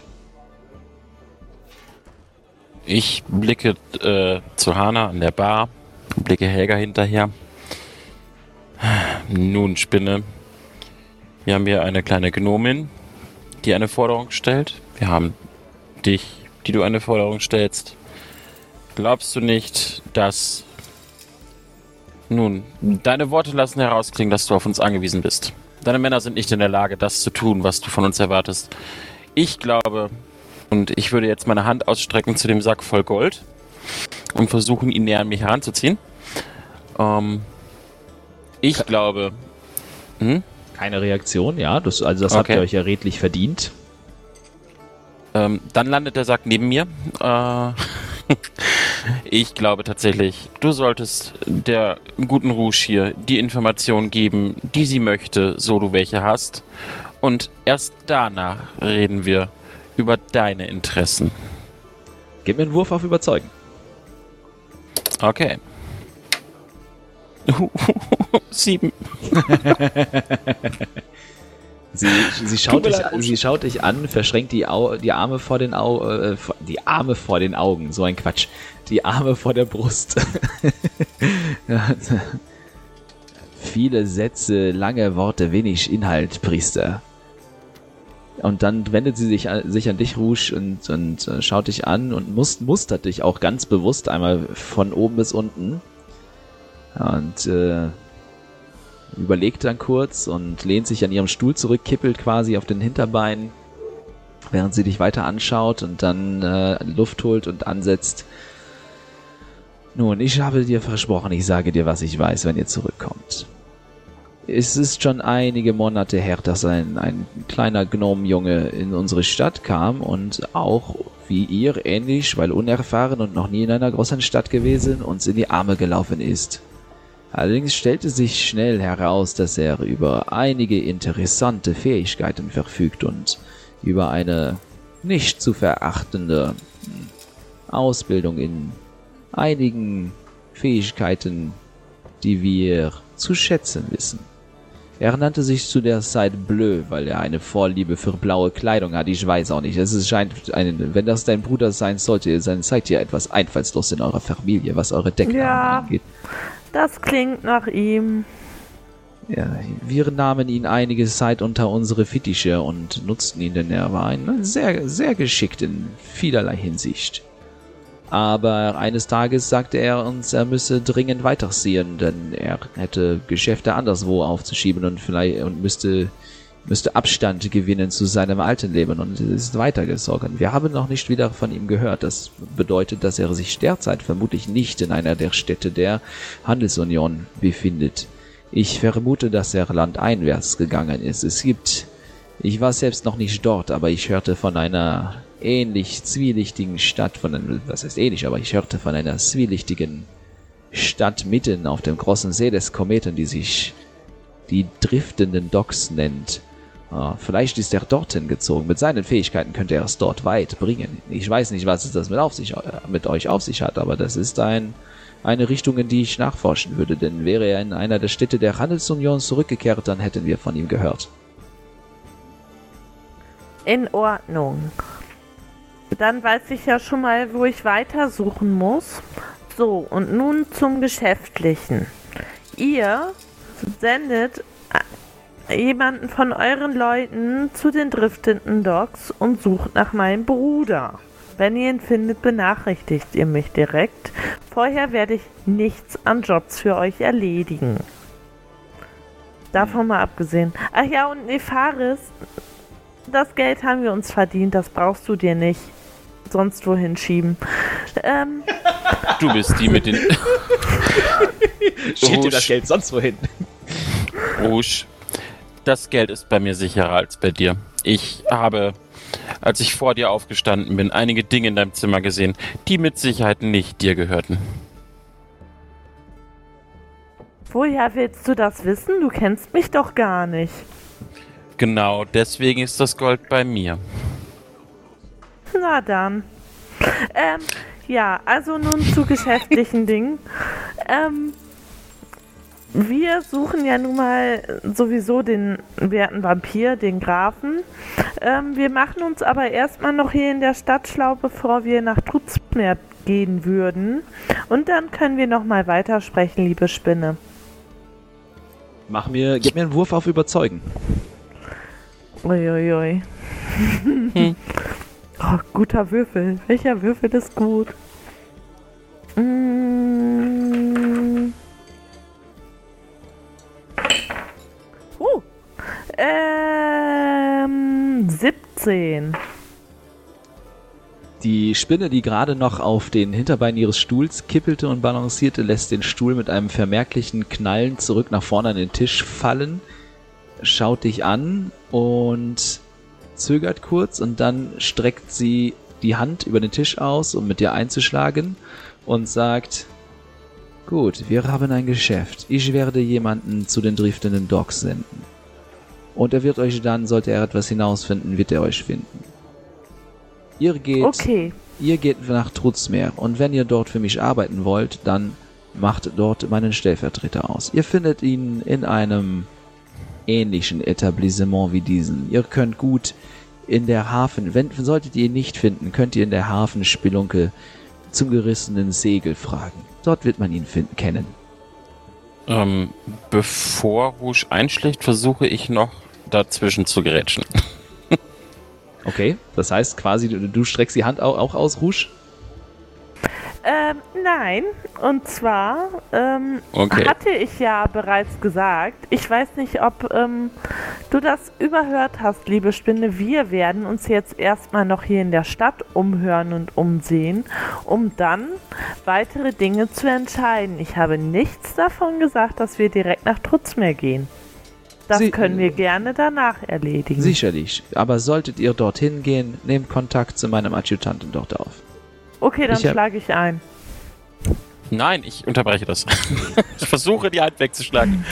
ich blicke äh, zu Hana an der Bar, blicke Helga hinterher. Nun, Spinne. Wir haben hier eine kleine Gnomin, die eine Forderung stellt. Wir haben dich, die du eine Forderung stellst. Glaubst du nicht, dass... Nun, deine Worte lassen herausklingen, dass du auf uns angewiesen bist. Deine Männer sind nicht in der Lage, das zu tun, was du von uns erwartest. Ich glaube, und ich würde jetzt meine Hand ausstrecken zu dem Sack voll Gold und versuchen, ihn näher an mich heranzuziehen. Ähm, ich glaube. Hm? Keine Reaktion, ja. Das, also das habt Okay. ihr euch ja redlich verdient. Ähm, dann landet der Sack neben mir. Äh, <laughs> <laughs> ich glaube tatsächlich, du solltest der guten Rouge hier die Informationen geben, die sie möchte, so du welche hast. Und erst danach reden wir über deine Interessen. Gib mir einen Wurf auf Überzeugen. Okay. <laughs> Sieben. <laughs> Sie, sie, schaut, dich, Rouge. sie schaut dich an, verschränkt die, Au, die Arme vor den Au, äh, die Arme vor den Augen. So ein Quatsch. Die Arme vor der Brust. <laughs> Viele Sätze, lange Worte, wenig Inhalt, Priester. Und dann wendet sie sich, an- sich an dich, Rouge, und, und äh, schaut dich an und must, mustert dich auch ganz bewusst einmal von oben bis unten. Und äh, überlegt dann kurz und lehnt sich an ihrem Stuhl zurück, kippelt quasi auf den Hinterbeinen, während sie dich weiter anschaut und dann äh, Luft holt und ansetzt. Nun, ich habe dir versprochen, ich sage dir, was ich weiß, wenn ihr zurückkommt. Es ist schon einige Monate her, dass ein, ein kleiner Gnomenjunge in unsere Stadt kam und auch wie ihr ähnlich, weil unerfahren und noch nie in einer großen Stadt gewesen, uns in die Arme gelaufen ist. Allerdings stellte sich schnell heraus, dass er über einige interessante Fähigkeiten verfügt und über eine nicht zu verachtende hm, Ausbildung in einigen Fähigkeiten, die wir zu schätzen wissen. Er nannte sich zu der Zeit Bleu, weil er eine Vorliebe für blaue Kleidung hat. Ich weiß auch nicht. Es scheint, ein, wenn das dein Bruder sein sollte, dann seid ihr etwas einfallslos in eurer Familie, was eure Decknamen Ja. angeht. Das klingt nach ihm. Ja, wir nahmen ihn einige Zeit unter unsere Fittiche und nutzten ihn, denn er war ein sehr, sehr geschickt in vielerlei Hinsicht. Aber eines Tages sagte er uns, er müsse dringend weiterziehen, denn er hätte Geschäfte anderswo aufzuschieben und vielleicht und müsste, müsste Abstand gewinnen zu seinem alten Leben und ist weitergezogen. Wir haben noch nicht wieder von ihm gehört. Das bedeutet, dass er sich derzeit vermutlich nicht in einer der Städte der Handelsunion befindet. Ich vermute, dass er landeinwärts gegangen ist. Es gibt, ich war selbst noch nicht dort, aber ich hörte von einer ähnlich zwielichtigen Stadt, von einem, was heißt ähnlich, aber ich hörte von einer zwielichtigen Stadt mitten auf dem großen See des Kometen, die sich die driftenden Docks nennt. Ah, vielleicht ist er dorthin gezogen. Mit seinen Fähigkeiten könnte er es dort weit bringen. Ich weiß nicht, was es das mit, auf sich, äh, mit euch auf sich hat, aber das ist ein, eine Richtung, in die ich nachforschen würde, denn wäre er in einer der Städte der Handelsunion zurückgekehrt, dann hätten wir von ihm gehört. In Ordnung. Dann weiß ich ja schon mal, wo ich weitersuchen muss. So, und nun zum Geschäftlichen. Ihr sendet jemanden von euren Leuten zu den driftenden Docks und sucht nach meinem Bruder. Wenn ihr ihn findet, benachrichtigt ihr mich direkt. Vorher werde ich nichts an Jobs für euch erledigen. Davon mal abgesehen. Ach ja, und Nefaris, das Geld haben wir uns verdient, das brauchst du dir nicht sonst wohin schieben. Ähm, Du bist die mit den. <laughs> Schiebt ihr das. Geld sonst wohin? Rouge. Das Geld ist bei mir sicherer als bei dir. Ich habe, als ich vor dir aufgestanden bin, einige Dinge in deinem Zimmer gesehen, die mit Sicherheit nicht dir gehörten. woher willst du das wissen? Du kennst mich doch gar nicht. Genau deswegen ist das Gold bei mir. Na dann. Ähm, ja, also nun zu geschäftlichen <laughs> Dingen. Ähm, wir suchen ja nun mal sowieso den werten Vampir, den Grafen. Ähm, wir machen uns aber erstmal noch hier in der Stadt schlau, bevor wir nach Trutzmeer gehen würden. Und dann können wir noch mal weitersprechen, liebe Spinne. Mach mir, gib mir einen Wurf auf Überzeugen. Uiuiui. <laughs> oh, guter Würfel. Welcher Würfel ist gut? Mm. Uh. Ähm, 17. Die Spinne, die gerade noch auf den Hinterbeinen ihres Stuhls kippelte und balancierte, lässt den Stuhl mit einem vermerklichen Knallen zurück nach vorne an den Tisch fallen, schaut dich an und zögert kurz und dann streckt sie die Hand über den Tisch aus, um mit dir einzuschlagen und sagt, gut, wir haben ein Geschäft. Ich werde jemanden zu den driftenden Docks senden. Und er wird euch dann, sollte er etwas hinausfinden, wird er euch finden. Ihr geht Okay. Ihr geht nach Trutzmeer und wenn ihr dort für mich arbeiten wollt, dann macht dort meinen Stellvertreter aus. Ihr findet ihn in einem ähnlichen Etablissement wie diesen. Ihr könnt gut in der Hafen, wenn solltet ihr ihn nicht finden, könnt ihr in der Hafenspelunke zum gerissenen Segel fragen. Dort wird man ihn finden, kennen. Ähm, bevor Rouge einschlägt, versuche ich noch dazwischen zu gerätschen. Okay, das heißt quasi, du, du streckst die Hand auch, auch aus, Rouge? Ähm, nein. Und zwar ähm, Okay. hatte ich ja bereits gesagt, ich weiß nicht, ob ähm, du das überhört hast, liebe Spinne. Wir werden uns jetzt erstmal noch hier in der Stadt umhören und umsehen, um dann weitere Dinge zu entscheiden. Ich habe nichts davon gesagt, dass wir direkt nach Trutzmeer gehen. Das Sie- können wir gerne danach erledigen. Sicherlich. Aber solltet ihr dorthin gehen, nehmt Kontakt zu meinem Adjutanten dort auf. Okay, dann Ich hab- schlage ich ein. Nein, ich unterbreche das. <laughs> ich versuche die Hand wegzuschlagen.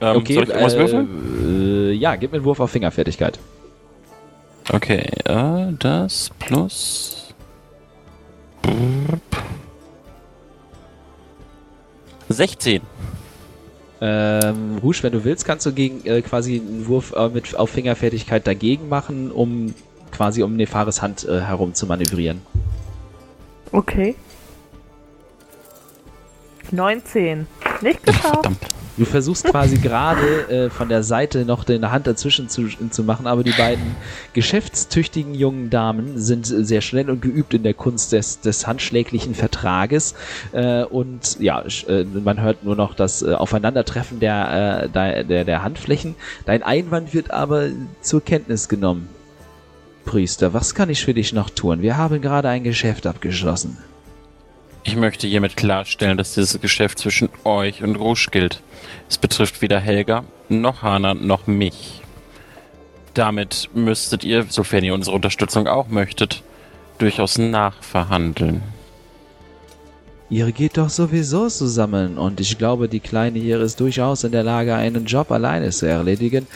Ähm, Okay, soll ich irgendwas würfeln? äh, ja, gib mir einen Wurf auf Fingerfertigkeit. Okay, äh, das plus. 16. Ähm, Rouge, wenn du willst, kannst du gegen äh, quasi einen Wurf äh, mit auf Fingerfertigkeit dagegen machen, um quasi um Nefares Hand äh, herum zu manövrieren. Okay. 19. Nicht geschafft. Verdammt. Du versuchst quasi <laughs> gerade äh, von der Seite noch deine Hand dazwischen zu, zu machen, aber die beiden geschäftstüchtigen jungen Damen sind sehr schnell und geübt in der Kunst des, des handschläglichen Vertrages. Äh, und ja, äh, man hört nur noch das äh, Aufeinandertreffen der, äh, der, der, der Handflächen. Dein Einwand wird aber zur Kenntnis genommen. Priester, was kann ich für dich noch tun? Wir haben gerade ein Geschäft abgeschlossen. Ich möchte hiermit klarstellen, dass dieses Geschäft zwischen euch und Rouge gilt. Es betrifft weder Helga, noch Hana, noch mich. Damit müsstet ihr, sofern ihr unsere Unterstützung auch möchtet, durchaus nachverhandeln. Ihr geht doch sowieso zusammen und ich glaube, die Kleine hier ist durchaus in der Lage, einen Job alleine zu erledigen.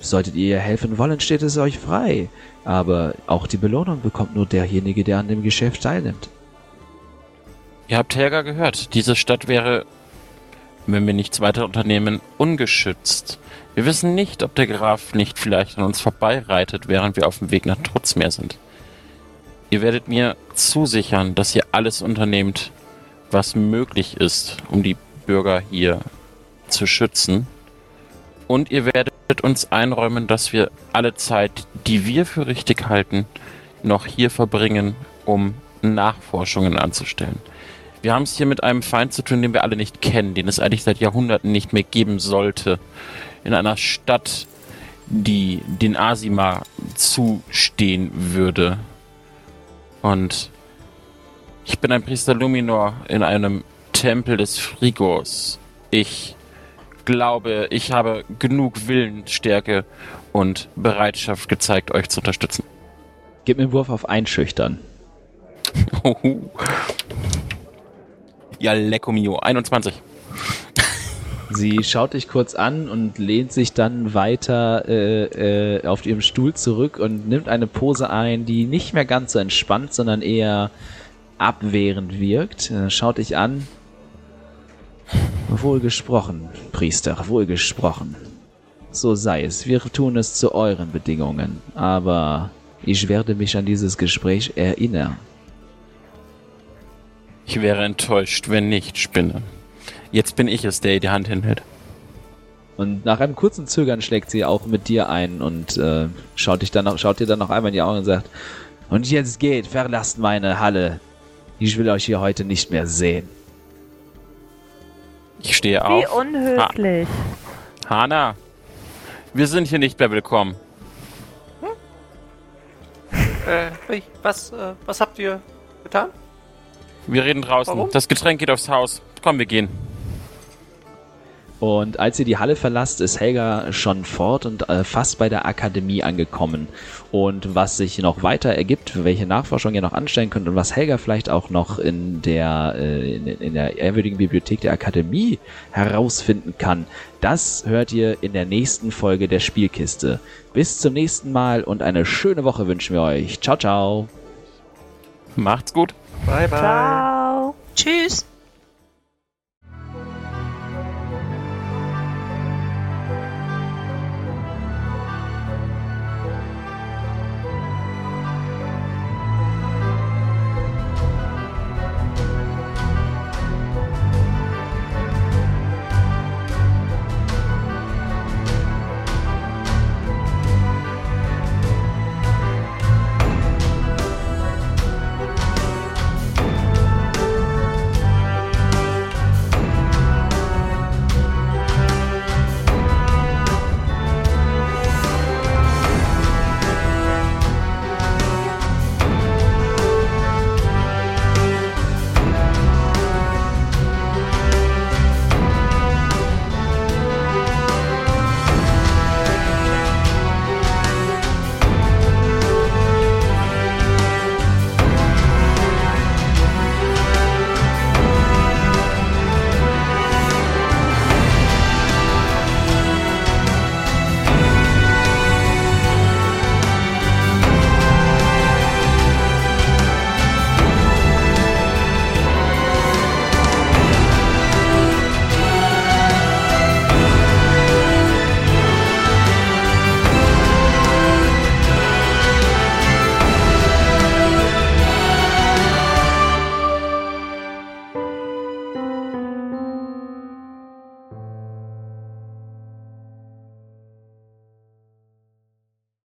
Solltet ihr ihr helfen wollen, steht es euch frei. Aber auch die Belohnung bekommt nur derjenige, der an dem Geschäft teilnimmt. Ihr habt Helga gehört. Diese Stadt wäre, wenn wir nichts weiter unternehmen, ungeschützt. Wir wissen nicht, ob der Graf nicht vielleicht an uns vorbeireitet, während wir auf dem Weg nach Trutzmeer sind. Ihr werdet mir zusichern, dass ihr alles unternehmt, was möglich ist, um die Bürger hier zu schützen. Und ihr werdet uns einräumen, dass wir alle Zeit, die wir für richtig halten, noch hier verbringen, um Nachforschungen anzustellen. Wir haben es hier mit einem Feind zu tun, den wir alle nicht kennen, den es eigentlich seit Jahrhunderten nicht mehr geben sollte. In einer Stadt, die den Asima zustehen würde. Und ich bin ein Priester Luminor in einem Tempel des Frigors. Ich glaube, ich habe genug Willensstärke und Bereitschaft gezeigt, euch zu unterstützen. Gib mir einen Wurf auf Einschüchtern. <laughs> Ja, lecco mio. 21. Sie schaut dich kurz an und lehnt sich dann weiter äh, äh, auf ihrem Stuhl zurück und nimmt eine Pose ein, die nicht mehr ganz so entspannt, sondern eher abwehrend wirkt. Äh, schaut dich an. Wohl gesprochen, Priester, wohl gesprochen. So sei es, wir tun es zu euren Bedingungen, aber ich werde mich an dieses Gespräch erinnern. Ich wäre enttäuscht, wenn nicht, Spinne. Jetzt bin ich es, der ihr die Hand hinhält. Und nach einem kurzen Zögern schlägt sie auch mit dir ein und äh, schaut, dich dann noch, schaut dir dann noch einmal in die Augen und sagt, und jetzt geht, verlasst meine Halle. Ich will euch hier heute nicht mehr sehen. Ich stehe Wie auf. unhöflich. Hana, wir sind hier nicht mehr willkommen. Äh, wie? was, äh, was habt ihr getan? Wir reden draußen. Warum? Das Getränk geht aufs Haus. Komm, wir gehen. Und als ihr die Halle verlasst, ist Helga schon fort und äh, fast bei der Akademie angekommen. Und was sich noch weiter ergibt, welche Nachforschung ihr noch anstellen könnt und was Helga vielleicht auch noch in der, äh, in, in der ehrwürdigen Bibliothek der Akademie herausfinden kann, das hört ihr in der nächsten Folge der Spielkiste. Bis zum nächsten Mal und eine schöne Woche wünschen wir euch. Ciao, ciao. Macht's gut. Bye, bye. Ciao. Tschüss.